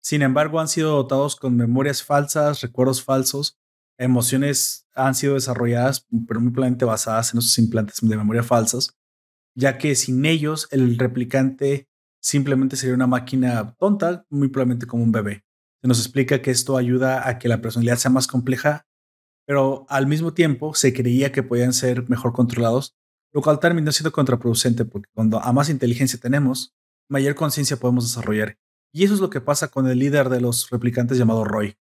Sin embargo, han sido dotados con memorias falsas, recuerdos falsos, emociones han sido desarrolladas, pero muy probablemente basadas en esos implantes de memoria falsas, ya que sin ellos el replicante simplemente sería una máquina tonta, muy probablemente como un bebé. Se nos explica que esto ayuda a que la personalidad sea más compleja, pero al mismo tiempo se creía que podían ser mejor controlados, lo cual terminó siendo contraproducente porque cuando a más inteligencia tenemos, mayor conciencia podemos desarrollar. Y eso es lo que pasa con el líder de los replicantes llamado Roy.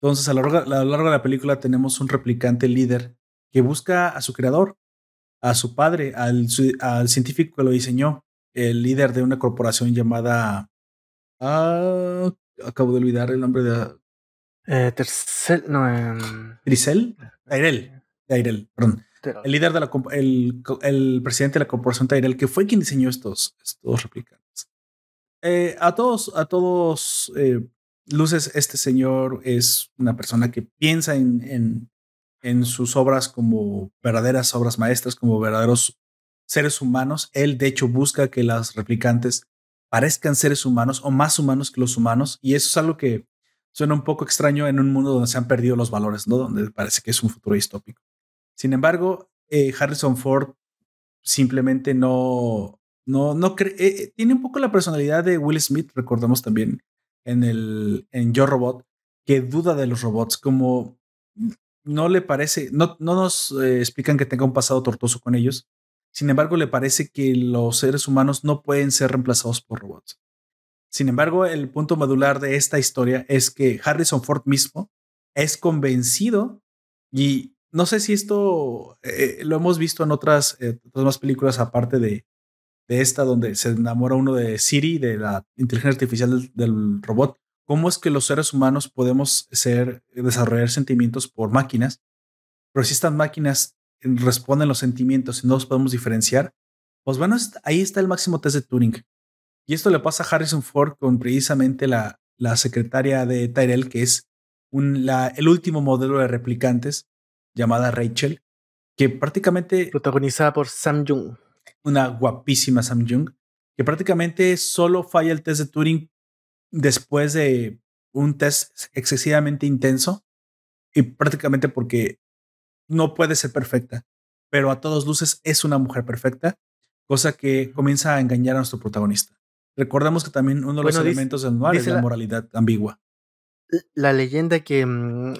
Entonces, a lo largo, de la película tenemos un replicante líder que busca a su creador, a su padre, al, científico que lo diseñó, el líder de una corporación llamada uh, acabo de olvidar el nombre de. Eh, Tercel, no. Eh, ¿Tricel? Tyrell. Tyrell, perdón. El líder de la. El, el, presidente de la corporación Tyrell, que fue quien diseñó estos, estos replicantes. Eh, a todos, a todos eh, luces, este señor es una persona que piensa en, en, en sus obras como verdaderas obras maestras, como verdaderos seres humanos. Él, de hecho, busca que las replicantes parezcan seres humanos o más humanos que los humanos. Y eso es algo que suena un poco extraño en un mundo donde se han perdido los valores. Donde parece que es un futuro distópico. Sin embargo, eh, Harrison Ford simplemente no, no, no cree, eh, eh, tiene un poco la personalidad de Will Smith, recordamos también en el, en Yo Robot, que duda de los robots, como no le parece, no, no nos explican que tenga un pasado tortuoso con ellos. Sin embargo, le parece que los seres humanos no pueden ser reemplazados por robots. Sin embargo, el punto medular de esta historia es que Harrison Ford mismo es convencido y no sé si esto eh, lo hemos visto en otras, eh, otras más películas aparte de, esta donde se enamora uno de Siri, de la inteligencia artificial del, robot. ¿Cómo es que los seres humanos podemos ser, desarrollar sentimientos por máquinas? Pero si estas máquinas responden los sentimientos y no los podemos diferenciar, pues bueno, ahí está el máximo test de Turing. Y esto le pasa a Harrison Ford con precisamente la, la secretaria de Tyrell, que es un, la, el último modelo de replicantes, llamada Rachel, que prácticamente... Protagonizada por Sam Jung. Una guapísima Sam Jung, que prácticamente solo falla el test de Turing después de un test excesivamente intenso y prácticamente porque no puede ser perfecta, pero a todas luces es una mujer perfecta, cosa que comienza a engañar a nuestro protagonista. Recordemos que también uno de los elementos del noir es la, moralidad ambigua. La leyenda que mm,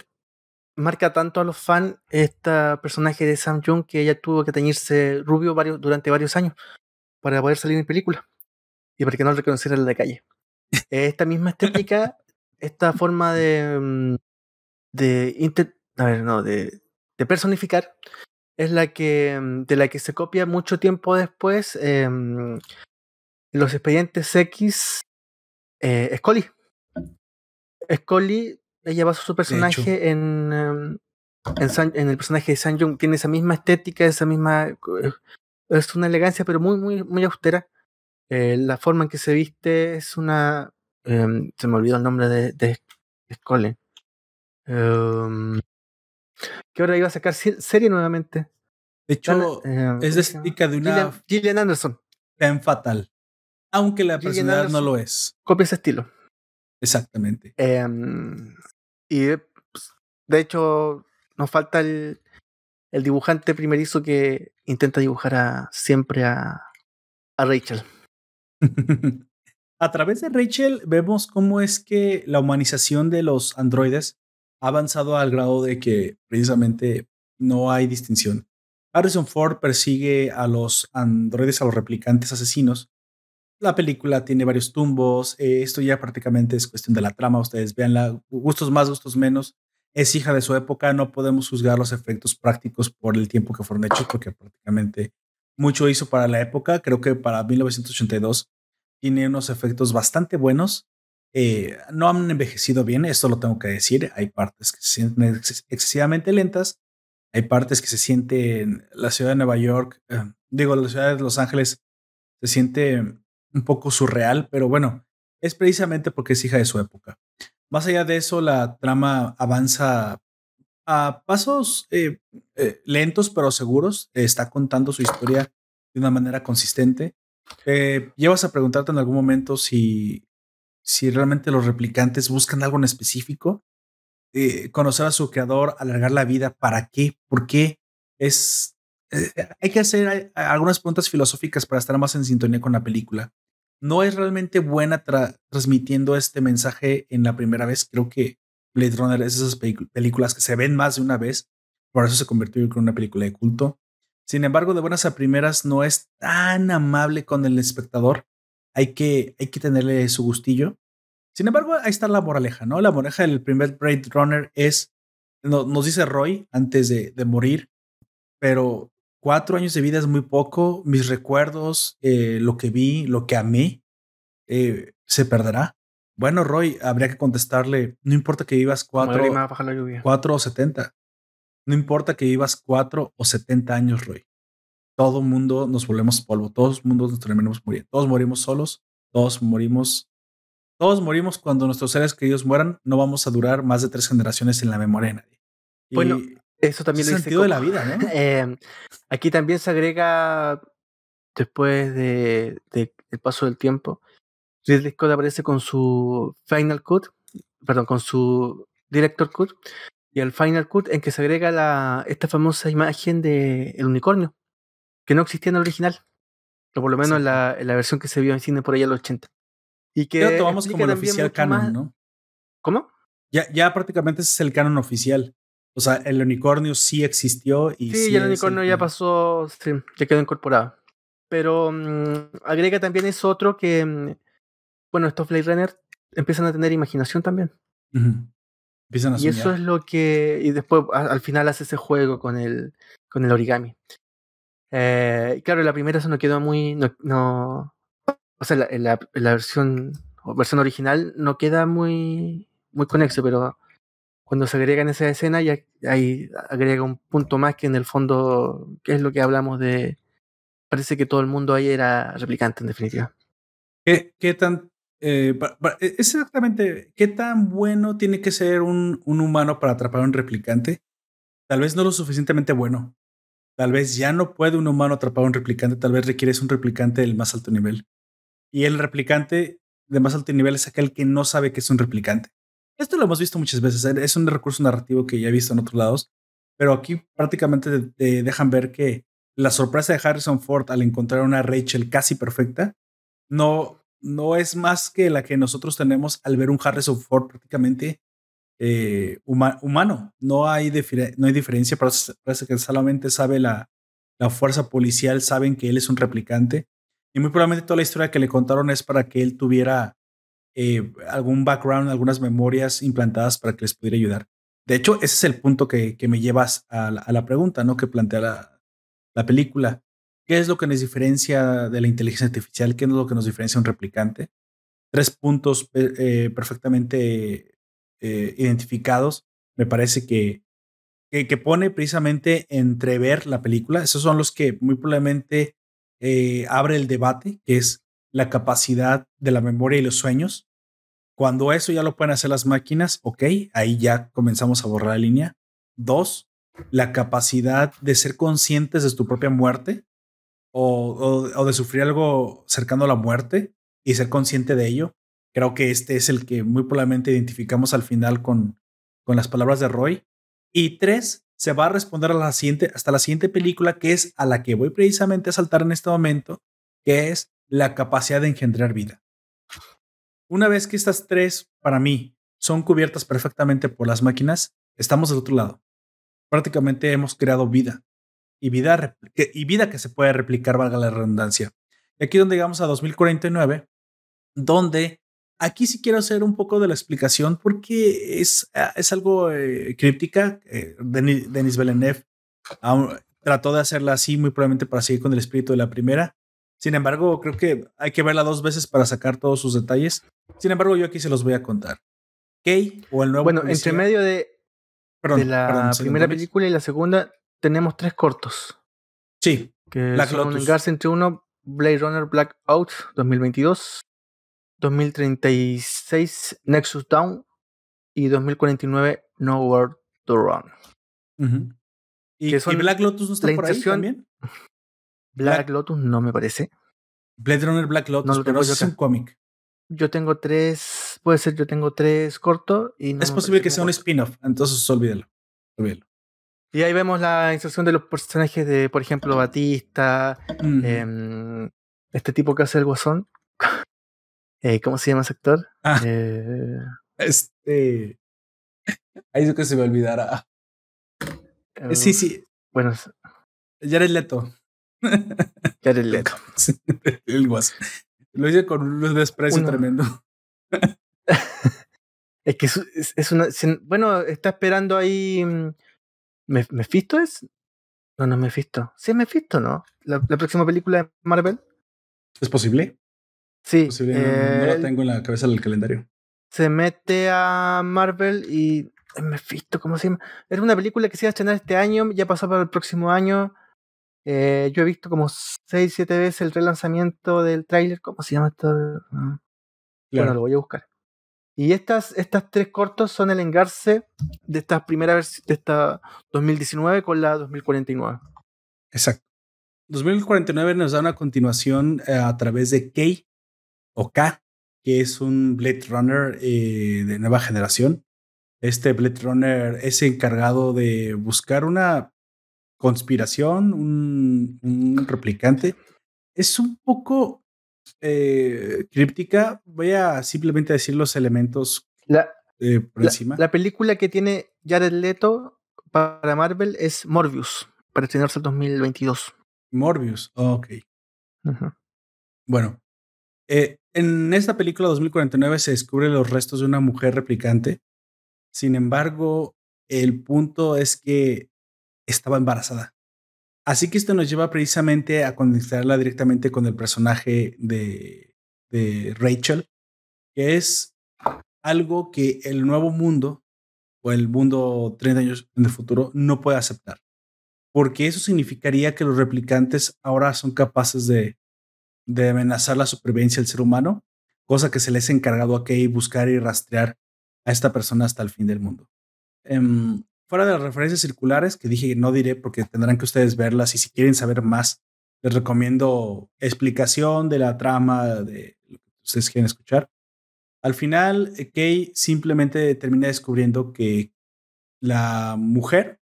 marca tanto a los fans este personaje de Sam Jung que ella tuvo que teñirse rubio varios, durante varios años para poder salir en película y para que no lo reconocieran en la calle. Esta misma estética, esta forma de, mm, de, a ver, no, de, de, personificar es la que mm, de la que se copia mucho tiempo después eh, los expedientes X eh, Scully. Scully ella basó su personaje en, em, en, el personaje de San Jung. Tiene esa misma estética, esa misma. Eh, es una elegancia, pero muy, muy, muy austera. Eh, la forma en que se viste es una. Em, se me olvidó el nombre de, de Scully. Em, que ahora iba a sacar serie nuevamente. De hecho, es de estética de una. Gillian, Anderson. En fatal. Aunque la personalidad no lo es. Copia ese estilo. Exactamente. Y pues, de hecho, nos falta el, el dibujante primerizo que intenta dibujar a, siempre a, a Rachel. [LAUGHS] a través de Rachel vemos cómo es que la humanización de los androides ha avanzado al grado de que precisamente no hay distinción. Harrison Ford persigue a los androides, a los replicantes asesinos, la película tiene varios tumbos. Eh, esto ya prácticamente es cuestión de la trama. Ustedes veanla. Gustos más, gustos menos. Es hija de su época. No podemos juzgar los efectos prácticos por el tiempo que fueron hechos, porque prácticamente mucho hizo para la época. Creo que para 1982 tiene unos efectos bastante buenos. Eh, no han envejecido bien, esto lo tengo que decir. Hay partes que se sienten excesivamente lentas. Hay partes que se sienten. La ciudad de Nueva York, eh, digo, la ciudad de Los Ángeles se siente un poco surreal, pero bueno, es precisamente porque es hija de su época. Más allá de eso, la trama avanza a pasos eh, eh, lentos pero seguros. está contando su historia de una manera consistente. Llevas a preguntarte en algún momento si, si realmente los replicantes buscan algo en específico. conocer a su creador, alargar la vida, ¿para qué? ¿Por qué? Es, hay que hacer algunas preguntas filosóficas para estar más en sintonía con la película no es realmente buena transmitiendo este mensaje en la primera vez. Creo que Blade Runner es esas películas que se ven más de una vez, por eso se convirtió en una película de culto. Sin embargo, de buenas a primeras no es tan amable con el espectador. Hay que, hay que tenerle su gustillo. Sin embargo, ahí está la moraleja, ¿no? La moraleja del primer Blade Runner es, nos dice Roy antes de, de morir, pero cuatro años de vida es muy poco. Mis recuerdos, eh, lo que vi, lo que amé, eh, se perderá. Bueno, Roy, habría que contestarle, no importa que vivas cuatro, cuatro o setenta. No importa que vivas cuatro o setenta años, Roy. Todo mundo nos volvemos polvo, todos mundo nos terminamos muriendo. Todos morimos solos, todos morimos, todos morimos cuando nuestros seres queridos mueran. No vamos a durar más de tres generaciones en la memoria de nadie. bueno, eso también es el sentido de la vida, ¿no? [LAUGHS] Em, aquí también se agrega, después de, el paso del tiempo, Ridley Scott aparece con su Final Cut, perdón, con su Director Cut, y el Final Cut en que se agrega la, esta famosa imagen del el unicornio. Que no existía en el original. O por lo menos en, la, la, versión que se vio en cine por ahí en los 80. Y que lo tomamos como el oficial canon, ¿no? ¿Cómo? Ya, ya prácticamente ese es el canon oficial. O sea, el unicornio sí existió y sí. Sí, el unicornio ya pasó, sí, ya quedó incorporado. Pero mm, agrega también es otro que, mm, bueno, estos Blade Runner empiezan a tener imaginación también. Empiezan a y eso es lo que. Y después al final hace ese juego con el, con el origami. Eh, claro, la primera eso no quedó muy. No, no o sea, la, la, la, versión, versión original no queda muy, muy conexo, pero cuando se agrega en esa escena, ya ahí agrega un punto más que en el fondo, que es lo que hablamos de. Parece que todo el mundo ahí era replicante, en definitiva. ¿Qué, qué tan eh, e, exactamente, ¿qué tan bueno tiene que ser un, un, humano para atrapar a un replicante? Tal vez no lo suficientemente bueno. Tal vez ya no puede un humano atrapar a un replicante, tal vez requieres un replicante del más alto nivel. Y el replicante de más alto nivel es aquel que no sabe que es un replicante. Esto lo hemos visto muchas veces, ¿eh? es un recurso narrativo que ya he visto en otros lados, pero aquí prácticamente te dejan ver que la sorpresa de Harrison Ford al encontrar una Rachel casi perfecta no no es más que la que nosotros tenemos al ver un Harrison Ford prácticamente eh, humano. No hay, no hay diferencia, parece, que solamente sabe la, la fuerza policial, saben que él es un replicante. Y muy probablemente toda la historia que le contaron es para que él tuviera eh, algún background, algunas memorias implantadas para que les pudiera ayudar. De hecho, ese es el punto que, que me llevas a la, a pregunta, ¿no? Que plantea la, la película. ¿Qué es lo que nos diferencia de la inteligencia artificial? ¿Qué es lo que nos diferencia de un replicante? Tres puntos eh, perfectamente eh, identificados. Me parece que, que, pone precisamente entrever la película. Esos son los que muy probablemente eh, abre el debate, que es la capacidad de la memoria y los sueños. Cuando eso ya lo pueden hacer las máquinas, ok, ahí ya comenzamos a borrar la línea. Dos, la capacidad de ser conscientes de tu propia muerte o, o, de sufrir algo cercano a la muerte y ser consciente de ello. Creo que este es el que muy probablemente identificamos al final con, con las palabras de Roy. Y tres, se va a responder a la siguiente, hasta la siguiente película, que es a la que voy precisamente a saltar en este momento, que es la capacidad de engendrar vida. Una vez que estas tres, para mí, son cubiertas perfectamente por las máquinas, estamos del otro lado. Prácticamente hemos creado vida y vida, y vida que se puede replicar, valga la redundancia. Y aquí donde llegamos a 2049, donde aquí sí quiero hacer un poco de la explicación porque es, ah, es algo eh, críptica. Eh, Denis, Denis Villeneuve trató de hacerla así muy probablemente para seguir con el espíritu de la primera. Sin embargo, creo que hay que verla dos veces para sacar todos sus detalles. Sin embargo, yo aquí se los voy a contar. Kay o el nuevo. Bueno, entre medio de, perdón, de la primera película y la segunda, tenemos tres cortos. Sí. Que Black son Lotus. entre uno, Blade Runner Blackout 2022, 2036 Nexus Down y 2049 Nowhere to Run. ¿Y, Black Lotus no está por ahí también? [LAUGHS] Black, Lotus no me parece. Blade Runner Black Lotus, no lo tengo pero es un cómic. Yo tengo tres, puede ser, yo tengo tres cortos y Es posible que sea un spin-off, entonces olvídelo. olvídelo. Y ahí vemos la inserción de los personajes de, por ejemplo, Batista, eh, este tipo que hace el guasón. [LAUGHS] eh, ¿Cómo se llama ese actor? Ah, eh, este. Ahí es que se me olvidará. Uh, sí, sí. Bueno. Jared Leto. Jared [LAUGHS] Leto. el guasón. Lo hice con un desprecio Uno. tremendo. [LAUGHS] es que es, es, una. Bueno, está esperando ahí mm, ¿Mephisto es? No, no es Mephisto. Sí es Mephisto, ¿no? La, la próxima película de Marvel. ¿Es posible? Sí. Eh, no, no, la tengo en la cabeza del calendario. Se mete a Marvel y. Mephisto, ¿cómo se llama? Era una película que se iba a estrenar este año, ya pasó para el próximo año. Eh, yo he visto como 6, 7 veces el relanzamiento del tráiler. ¿Cómo se llama esto? Claro. Bueno, lo voy a buscar. Y estas, estas tres cortos son el engarce de esta primera versión, de esta 2019 con la 2049. Exacto. 2049 nos da una continuación eh, a través de K o K, que es un Blade Runner eh, de nueva generación. Este Blade Runner es encargado de buscar una conspiración, un, replicante. Es un poco eh, críptica. Voy a simplemente decir los elementos la, por encima. La película que tiene Jared Leto para Marvel es Morbius, para estrenarse el 2022. Morbius, ok. Bueno, eh, en esta película 2049 se descubren los restos de una mujer replicante. Sin embargo, el punto es que estaba embarazada. Así que esto nos lleva precisamente a conectarla directamente con el personaje de, de Rachel, que es algo que el nuevo mundo o el mundo 30 años en el futuro no puede aceptar. Porque eso significaría que los replicantes ahora son capaces de, de amenazar la supervivencia del ser humano, cosa que se les ha encargado a Kay buscar y rastrear a esta persona hasta el fin del mundo. Em, fuera de las referencias circulares, que dije que no diré porque tendrán que ustedes verlas y si quieren saber más, les recomiendo explicación de la trama de lo que ustedes quieren escuchar. Al final, eh, Kay simplemente termina descubriendo que la mujer,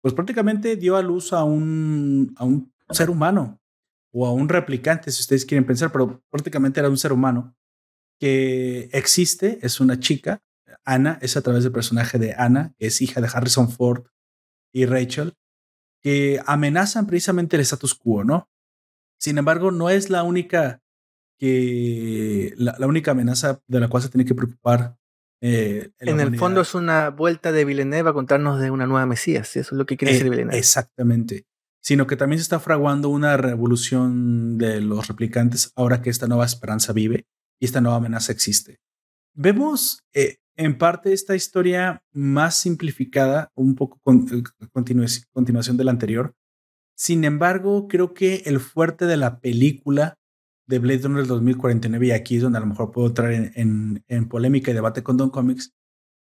pues prácticamente dio a luz a un, a un ser humano o a un replicante, si ustedes quieren pensar, pero prácticamente era un ser humano que existe, es una chica, Ana, es a través del personaje de Ana, que es hija de Harrison Ford y Rachel, que amenazan precisamente el status quo, ¿no? Sin embargo, no es la única que la, única amenaza de la cual se tiene que preocupar. Eh, en el fondo es una vuelta de Villeneuve a contarnos de una nueva Mesías, eso es lo que quiere decir eh, Villeneuve. Exactamente sino que también se está fraguando una revolución de los replicantes ahora que esta nueva esperanza vive y esta nueva amenaza existe. Vemos eh, en parte esta historia más simplificada, un poco eh, continuación de la anterior. Sin embargo, creo que el fuerte de la película de Blade Runner 2049, y aquí es donde a lo mejor puedo entrar en, en polémica y debate con Don Comics,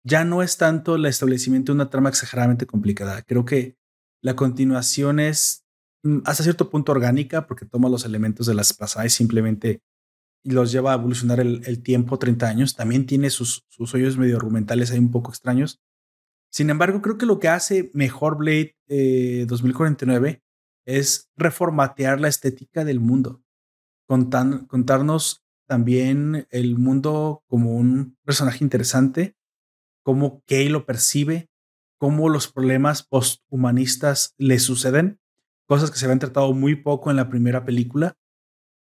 ya no es tanto el establecimiento de una trama exageradamente complicada. Creo que la continuación es mm, hasta cierto punto orgánica porque toma los elementos de las pasadas y simplemente los lleva a evolucionar el, tiempo 30 años. También tiene sus, sus hoyos medio argumentales ahí un poco extraños. Sin embargo, creo que lo que hace mejor Blade 2049 eh, es reformatear la estética del mundo, contarnos también el mundo como un personaje interesante, cómo Kay lo percibe, cómo los problemas posthumanistas le suceden, cosas que se habían tratado muy poco en la primera película.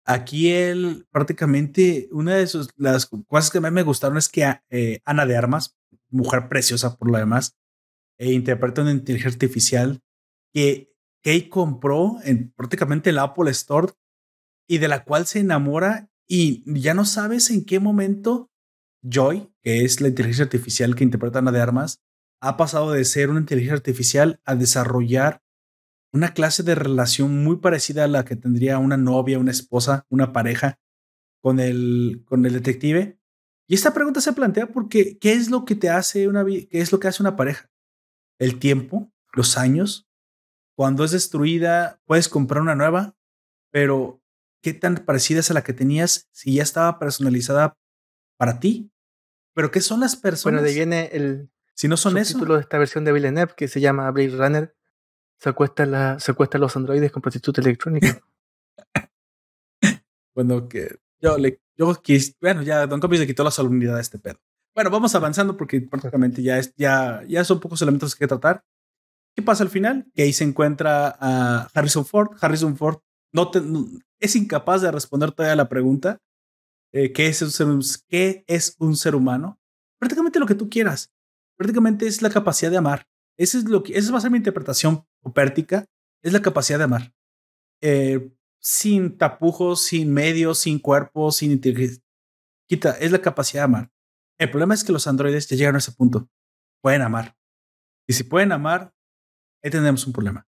Aquí él prácticamente, una de sus, las cosas que más me gustaron es que eh, Ana de Armas, mujer preciosa por lo demás, e interpreta una inteligencia artificial que Kay compró en prácticamente el Apple Store y de la cual se enamora y ya no sabes en qué momento Joy, que es la inteligencia artificial que interpreta Ana de Armas, ha pasado de ser una inteligencia artificial a desarrollar una clase de relación muy parecida a la que tendría una novia, una esposa, una pareja con el, con el detective. Y esta pregunta se plantea porque ¿qué es lo que te hace una qué es lo que hace una pareja? El tiempo, los años. Cuando es destruida, puedes comprar una nueva, pero ¿qué tan parecida es a la que tenías si ya estaba personalizada para ti? Pero ¿qué son las personas? Bueno, de viene el, si no son eso. El título de esta versión de Villeneuve que se llama Blade Runner se la, se acuesta los androides con prostituta electrónica. [LAUGHS] bueno, que yo le. Yo quis, bueno, ya Don Copies le quitó la solemnidad a este pedo. Bueno, vamos avanzando porque prácticamente ya, es, ya, ya son pocos elementos que tratar. ¿Qué pasa al final? Que ahí se encuentra a Harrison Ford. Harrison Ford no, es incapaz de responder todavía la pregunta. Eh, ¿qué, es un ser, ¿Qué es un ser humano? Prácticamente lo que tú quieras prácticamente es la capacidad de amar. Esa es, lo que, esa va a ser mi interpretación opértica, es la capacidad de amar. Eh, sin tapujos, sin medios, sin cuerpo, sin inteligencia. Quita, es la capacidad de amar. El problema es que los androides ya llegaron a ese punto. Pueden amar. Y si pueden amar, ahí tendremos un problema.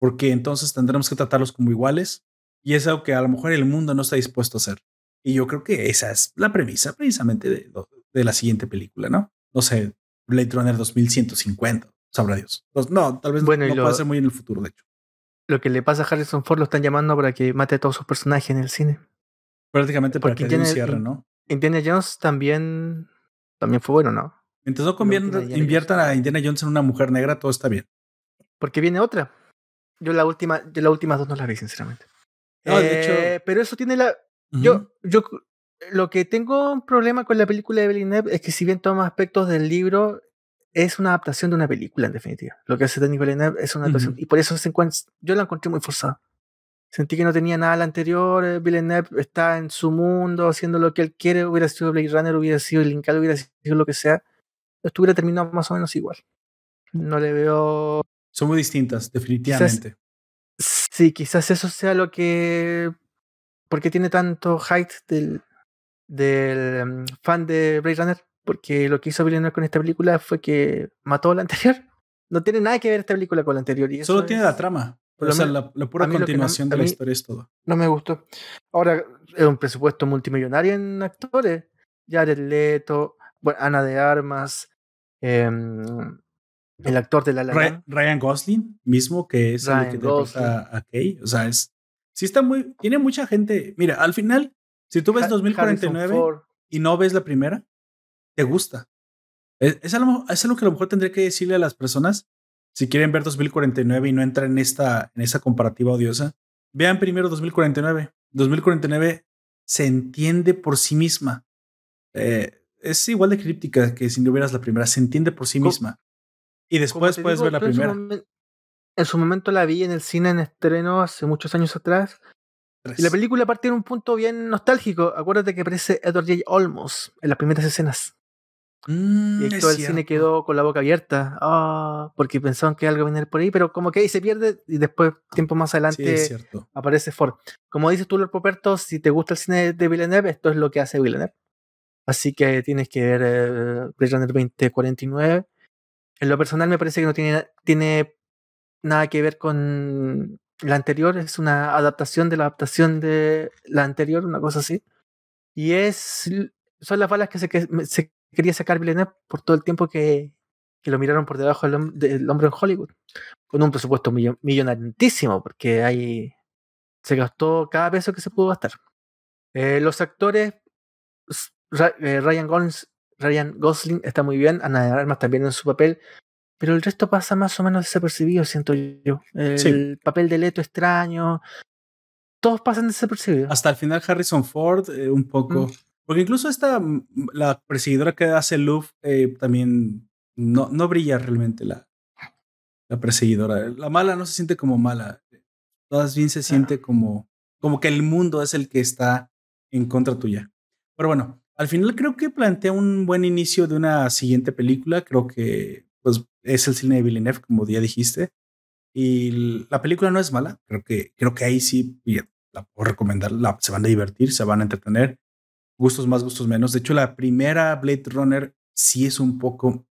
Porque entonces tendremos que tratarlos como iguales y es algo que a lo mejor el mundo no está dispuesto a hacer. Y yo creo que esa es la premisa precisamente de, de la siguiente película, ¿no? No sé, Blade Runner 2150. Sabrá Dios. No, tal vez bueno, no, puede ser muy en el futuro, de hecho. Lo que le pasa a Harrison Ford lo están llamando para que mate a todos sus personajes en el cine. Prácticamente para que Indiana, un cierre, ¿no? Indiana Jones también, también fue bueno, ¿no? Mientras no inviertan a Indiana Jones en una mujer negra, todo está bien. Porque viene otra. Yo la última, yo las últimas dos no las vi, sinceramente. No, de hecho. Eh, pero eso tiene la. Yo, yo lo que tengo un problema con la película de Villeneuve es que si bien toma aspectos del libro, es una adaptación de una película, en definitiva. Lo que hace Denis Villeneuve es una adaptación. Y por eso se encuentra, yo la encontré muy forzada. Sentí que no tenía nada al anterior. Eh, Villeneuve está en su mundo, haciendo lo que él quiere. Hubiera sido Blade Runner, hubiera sido Linkal, hubiera sido lo que sea. Estuviera terminado más o menos igual. No le veo. Son muy distintas, definitivamente. sí, quizás eso sea lo que. Porque tiene tanto hype del, del mm, fan de Blade Runner, porque lo que hizo Villeneuve con esta película fue que mató a la [LAUGHS] anterior. No tiene nada que ver esta película con la anterior. Y Solo tiene la trama. o sea, la, pura continuación de la historia es todo. No me gustó. Ahora, es un presupuesto multimillonario en actores. Jared Leto, bueno, Ana de Armas, em, el actor de la, la Ryan Gosling mismo, que es el que interpreta a Kay. O sea, es. Sí, está muy. Tiene mucha gente. Mira, al final, si tú ves 2049 y no ves la primera, te gusta. Es, es, algo, es, algo, que a lo mejor tendría que decirle a las personas si quieren ver 2049 y no entran en esta, en esa comparativa odiosa. Vean primero 2049. 2049 se entiende por sí misma. Eh, es igual de críptica que si no vieras la primera. Se entiende por sí misma. Y después puedes ver la primera. en su momento la vi en el cine en estreno hace muchos años atrás y la película parte en un punto bien nostálgico. Acuérdate que aparece Edward J. Olmos en las primeras escenas. Mm, y todo el cine quedó con la boca abierta. Ah, porque pensaban que algo venía por ahí, pero como que ahí se pierde y después, tiempo más adelante, aparece Ford. Como dices tú, Lord Poperto, si te gusta el cine de Villeneuve, esto es lo que hace Villeneuve. Así que tienes que ver eh, Blade Runner 2049. En lo personal me parece que no tiene, tiene nada que ver con la anterior es una adaptación de la adaptación de la anterior, una cosa así. Y es son las balas que se, se quería sacar Villeneuve por todo el tiempo que, que lo miraron por debajo del, hombre en Hollywood. Con un presupuesto millonarísimo, porque hay, se gastó cada peso que se pudo gastar. Eh, los actores, eh, Ryan, Gosling, Ryan Gosling está muy bien, Ana de Armas también en su papel pero el resto pasa más o menos desapercibido, siento yo. El papel de Leto extraño, todos pasan desapercibidos. Hasta el final Harrison Ford, eh, un poco. Mm. Porque incluso esta, mm, la perseguidora que hace Luff eh, también no, no brilla realmente la, la perseguidora. La mala no se siente como mala. Todas bien se siente como, como que el mundo es el que está en contra tuya. Pero bueno, al final creo que plantea un buen inicio de una siguiente película. Creo que pues es el cine de Villeneuve, como ya dijiste. Y la película no es mala. Creo que, creo que ahí sí la puedo recomendar. La, se van a divertir, se van a entretener. Gustos más, gustos menos. De hecho, la primera Blade Runner sí es un poco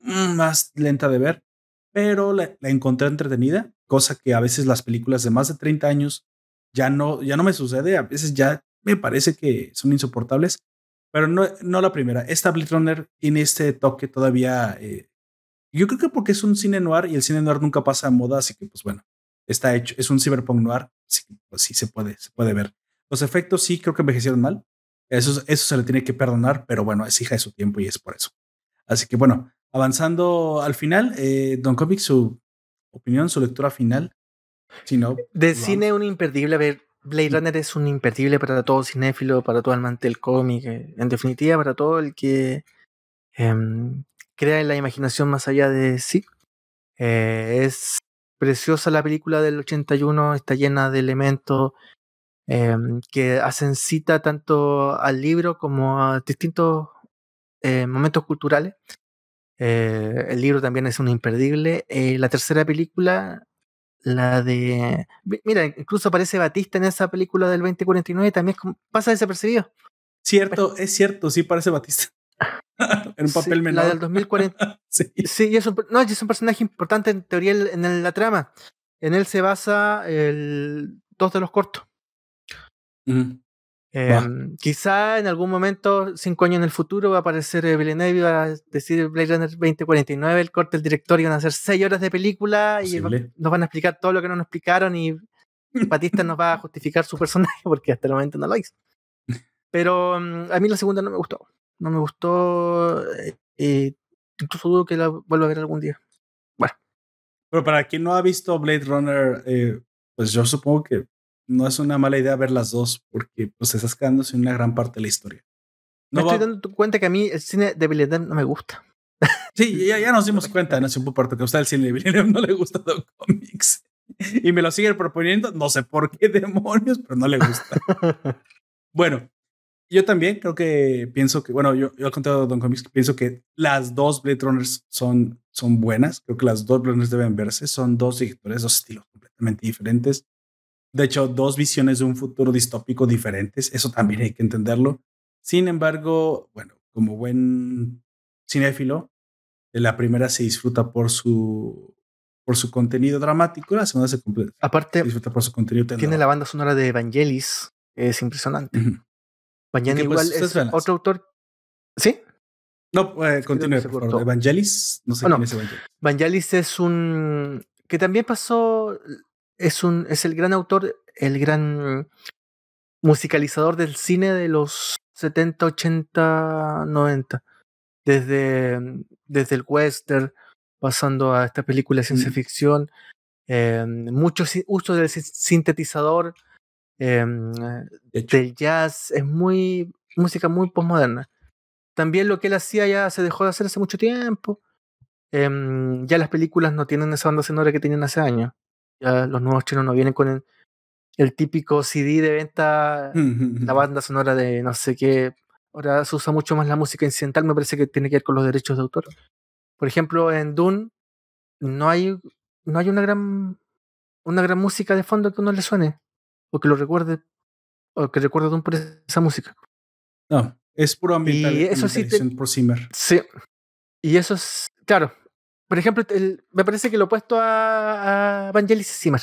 mm, más lenta de ver, pero la, encontré entretenida, cosa que a veces las películas de más de 30 años ya no, ya no me sucede. A veces ya me parece que son insoportables, pero no, no la primera. Esta Blade Runner tiene este toque todavía eh, yo creo que porque es un cine noir y el cine noir nunca pasa a moda, así que pues bueno, está hecho, es un cyberpunk noir, así que pues sí se puede, se puede ver. Los efectos sí creo que envejecieron mal, eso, eso se le tiene que perdonar, pero bueno, es hija de su tiempo y es por eso. Así que bueno, avanzando al final, eh, Don Comic, su opinión, su lectura final. Si no, de cine un imperdible, a ver, Blade Runner es un imperdible para todo cinéfilo, para todo amante del cómic, eh, en definitiva para todo el que em, crea la imaginación más allá de sí. Eh, es preciosa la película del 81, está llena de elementos em, que hacen cita tanto al libro como a distintos eh, momentos culturales. Eh, el libro también es un imperdible. la tercera película, la de... Mira, incluso aparece Batista en esa película del 2049, también pasa desapercibido. Cierto, es cierto, sí parece Batista. [LAUGHS] en un papel menor. La del 2040. [LAUGHS] sí, sí es, un, no, es un personaje importante en teoría en la trama. En él se basa el dos de los cortos. Em, quizá en algún momento, cinco años en el futuro, va a aparecer Villeneuve y va a decir Blade Runner 2049, el corte del director, y van a hacer seis horas de película y nos van a explicar todo lo que no nos explicaron y [LAUGHS] Batista nos va a justificar su personaje porque hasta el momento no lo hizo. Pero mm, a mí la segunda no me gustó no me gustó. Eh, incluso dudo que la vuelva a ver algún día. Bueno. Pero para quien no ha visto Blade Runner, eh, pues yo supongo que no es una mala idea ver las dos, porque pues estás quedándose en una gran parte de la historia. No me estoy dando cuenta que a mí el cine de Villeneuve no me gusta. [LAUGHS] Sí, ya, ya nos dimos cuenta, no sé un parte que a usted el cine de Villeneuve no le gusta Don Comics. Y me lo sigue proponiendo, no sé por qué demonios, pero no le gusta. [LAUGHS] bueno, yo también creo que pienso que, bueno, yo, yo al contrario de Don Comics, pienso que las dos Blade Runners son, son buenas. Creo que las dos Blade Runners deben verse. Son dos directores, dos estilos completamente diferentes. De hecho, dos visiones de un futuro distópico diferentes. Eso también hay que entenderlo. Sin embargo, bueno, como buen cinéfilo, la primera se disfruta por su por su contenido dramático, la segunda se Aparte, disfruta por su contenido Tiene la banda sonora de Evangelis, es impresionante. Mañana igual pues, es otro autor. ¿Sí? No, eh, continúe, por favor. Evangelis, no sé quién es Evangelis. Evangelis es un que también pasó es un es el gran autor, el gran musicalizador del cine de los 70, 80, 90. Desde desde el western pasando a esta película de ciencia mm. ficción, eh, mucho uso del sintetizador, Em, del jazz, es muy música muy postmoderna. También lo que él hacía ya se dejó de hacer hace mucho tiempo. Em, ya las películas no tienen esa banda sonora que tenían hace años. Ya los nuevos chinos no vienen con el, típico CD de venta, la [LAUGHS] banda sonora de no sé qué. Ahora se usa mucho más la música incidental, me parece que tiene que ver con los derechos de autor. Por ejemplo, en Dune no hay, no hay una gran una gran música de fondo que uno le suene o que lo recuerde, o que recuerde un por esa música. No, es puro ambiental. Y eso sí, por Zimmer. Sí. Y eso es, claro. Por ejemplo, me parece que lo opuesto a, a Vangelis es Zimmer.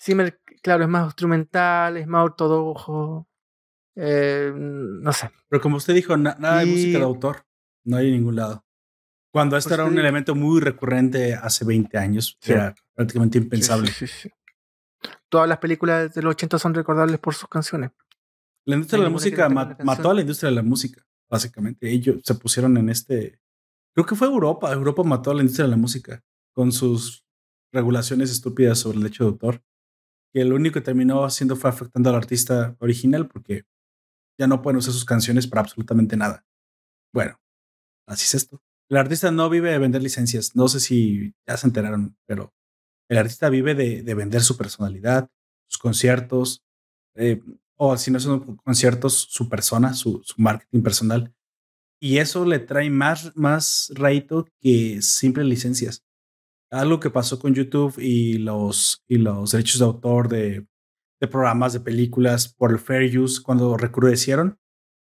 Zimmer, claro, es más instrumental, es más ortodoxo. Eh, no sé. Pero como usted dijo, nada de música de autor. No hay en ningún lado. Cuando esto pues era un elemento muy recurrente hace 20 años, era prácticamente impensable. Sí, sí, todas las películas de los 80 son recordables por sus canciones. La industria de la música mató a la industria de la música, básicamente. Ellos se pusieron en este. Creo que fue Europa. Europa mató a la industria de la música con sus regulaciones estúpidas sobre el derecho de autor. Que lo único que terminó haciendo fue afectando al artista original porque ya no pueden usar sus canciones para absolutamente nada. Bueno, así es esto. El artista no vive de vender licencias. No sé si ya se enteraron, pero el artista vive de, vender su personalidad, sus conciertos, eh, o si no son conciertos, su persona, su, marketing personal. Y eso le trae más, más que simples licencias. Algo que pasó con YouTube y los, y los derechos de autor de, de programas, de películas por el fair use cuando recrudecieron,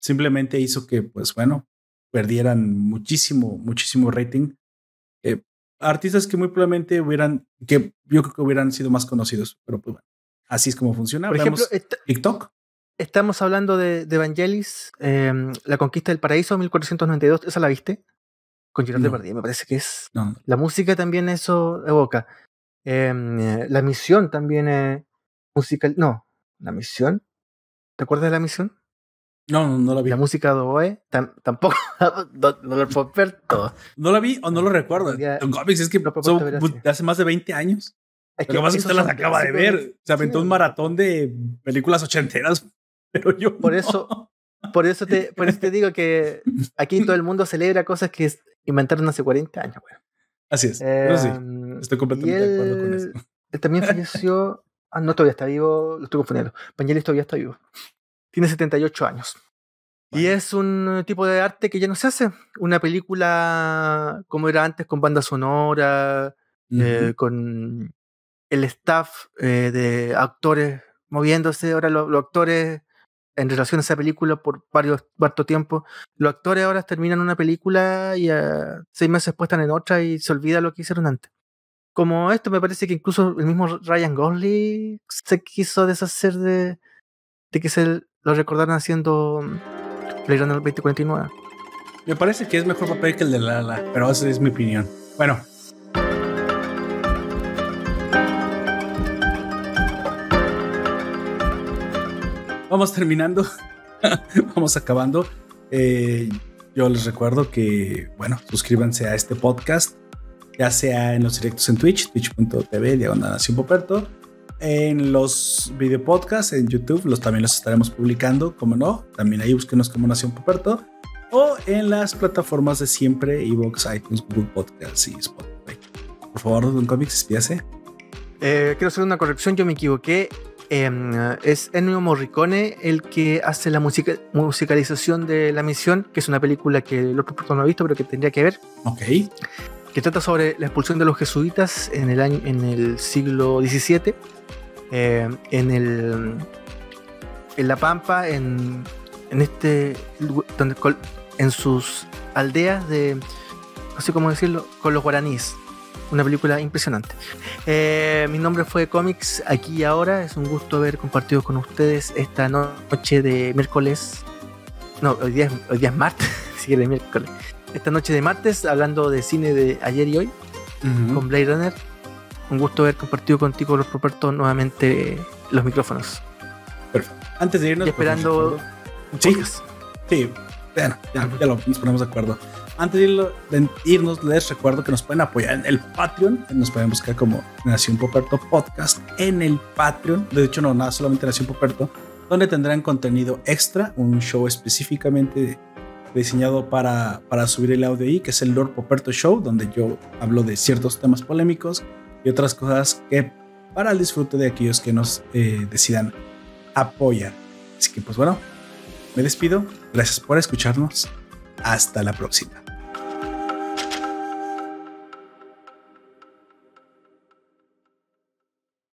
simplemente hizo que, pues bueno, perdieran muchísimo, muchísimo rating artistas que muy probablemente hubieran, que yo creo que hubieran sido más conocidos, pero pues bueno, así es como funciona. Por ejemplo, TikTok. Estamos hablando de, de Evangelis, em, La Conquista del Paraíso, 1492, ¿esa la viste? Con Gerard no. me parece que es. La música también eso evoca. Em, la misión también es musical. No, la misión. ¿Te acuerdas de la misión? No, no, la vi. La música de Oboe tampoco. [LAUGHS] no, lo puedo ver todo. No la vi o no lo recuerdo. Don Comics es que son, hace más de 20 años. Es que lo que pasa es que usted las acaba de ver. Se aventó un maratón de películas ochenteras, [LAUGHS] pero yo. Por eso. Por eso, te, por eso te digo que aquí todo el mundo celebra cosas que inventaron hace 40 años. Así es. Em, estoy completamente de acuerdo con eso. Él también falleció. Ah, no, todavía está vivo. Lo estoy confundiendo. Pangelis todavía está vivo. Tiene 78 años. Y es un tipo de arte que ya no se hace. Una película como era antes, con banda sonora, eh, con el staff eh, de actores moviéndose. Ahora los, actores, en relación a esa película, por varios cuarto tiempo, los actores ahora terminan una película y seis meses después están en otra y se olvida lo que hicieron antes. Como esto, me parece que incluso el mismo Ryan Gosling se quiso deshacer de, de que se lo recordaron haciendo Blade Runner 2049. Me parece que es mejor papel que el de Lala, pero esa es mi opinión. Bueno. Vamos terminando. [LAUGHS] Vamos acabando. Eh, yo les recuerdo que, bueno, suscríbanse a este podcast. ya sea en los directos en Twitch, twitch.tv, diagonal Poperto, en los video podcasts en YouTube, los también los estaremos publicando, como no, también ahí búsquenos como Nación Poperto, o en las plataformas de siempre, Evox, iTunes, Google Podcasts y Spotify. Por favor, Don Comics, despídase. Eh, quiero hacer una corrección, yo me equivoqué. Em, es Ennio Morricone el que hace la musica, musicalización de La Misión, que es una película que el otro no ha visto, pero que tendría que ver. Ok. Que trata sobre la expulsión de los jesuitas en el, año, en el siglo XVII, eh, en, el, en La Pampa, en, en este. Donde, en sus aldeas de. No sé cómo decirlo, con los guaraníes una película impresionante. Eh, mi nombre fue Comics aquí y ahora. Es un gusto haber compartido con ustedes esta noche de miércoles. No, hoy día, hoy día es martes, [LAUGHS] si miércoles. Esta noche de martes, hablando de cine de ayer y hoy, con Blade Runner. Un gusto haber compartido contigo, los Roberto, nuevamente los micrófonos. Perfecto. Antes de irnos, y esperando. Sí, sí. Bueno, ya, ya lo, nos ponemos de acuerdo. Antes de irnos, les recuerdo que nos pueden apoyar en el Patreon. Nos pueden buscar como Nación Poperto Podcast en el Patreon. De hecho, no, nada, solamente Nación Poperto, donde tendrán contenido extra, un show específicamente diseñado para, para subir el audio ahí, que es el Lord Poperto Show, donde yo hablo de ciertos temas polémicos y otras cosas que para el disfrute de aquellos que nos eh, decidan apoyar. Así que pues bueno, me despido. Gracias por escucharnos. Hasta la próxima.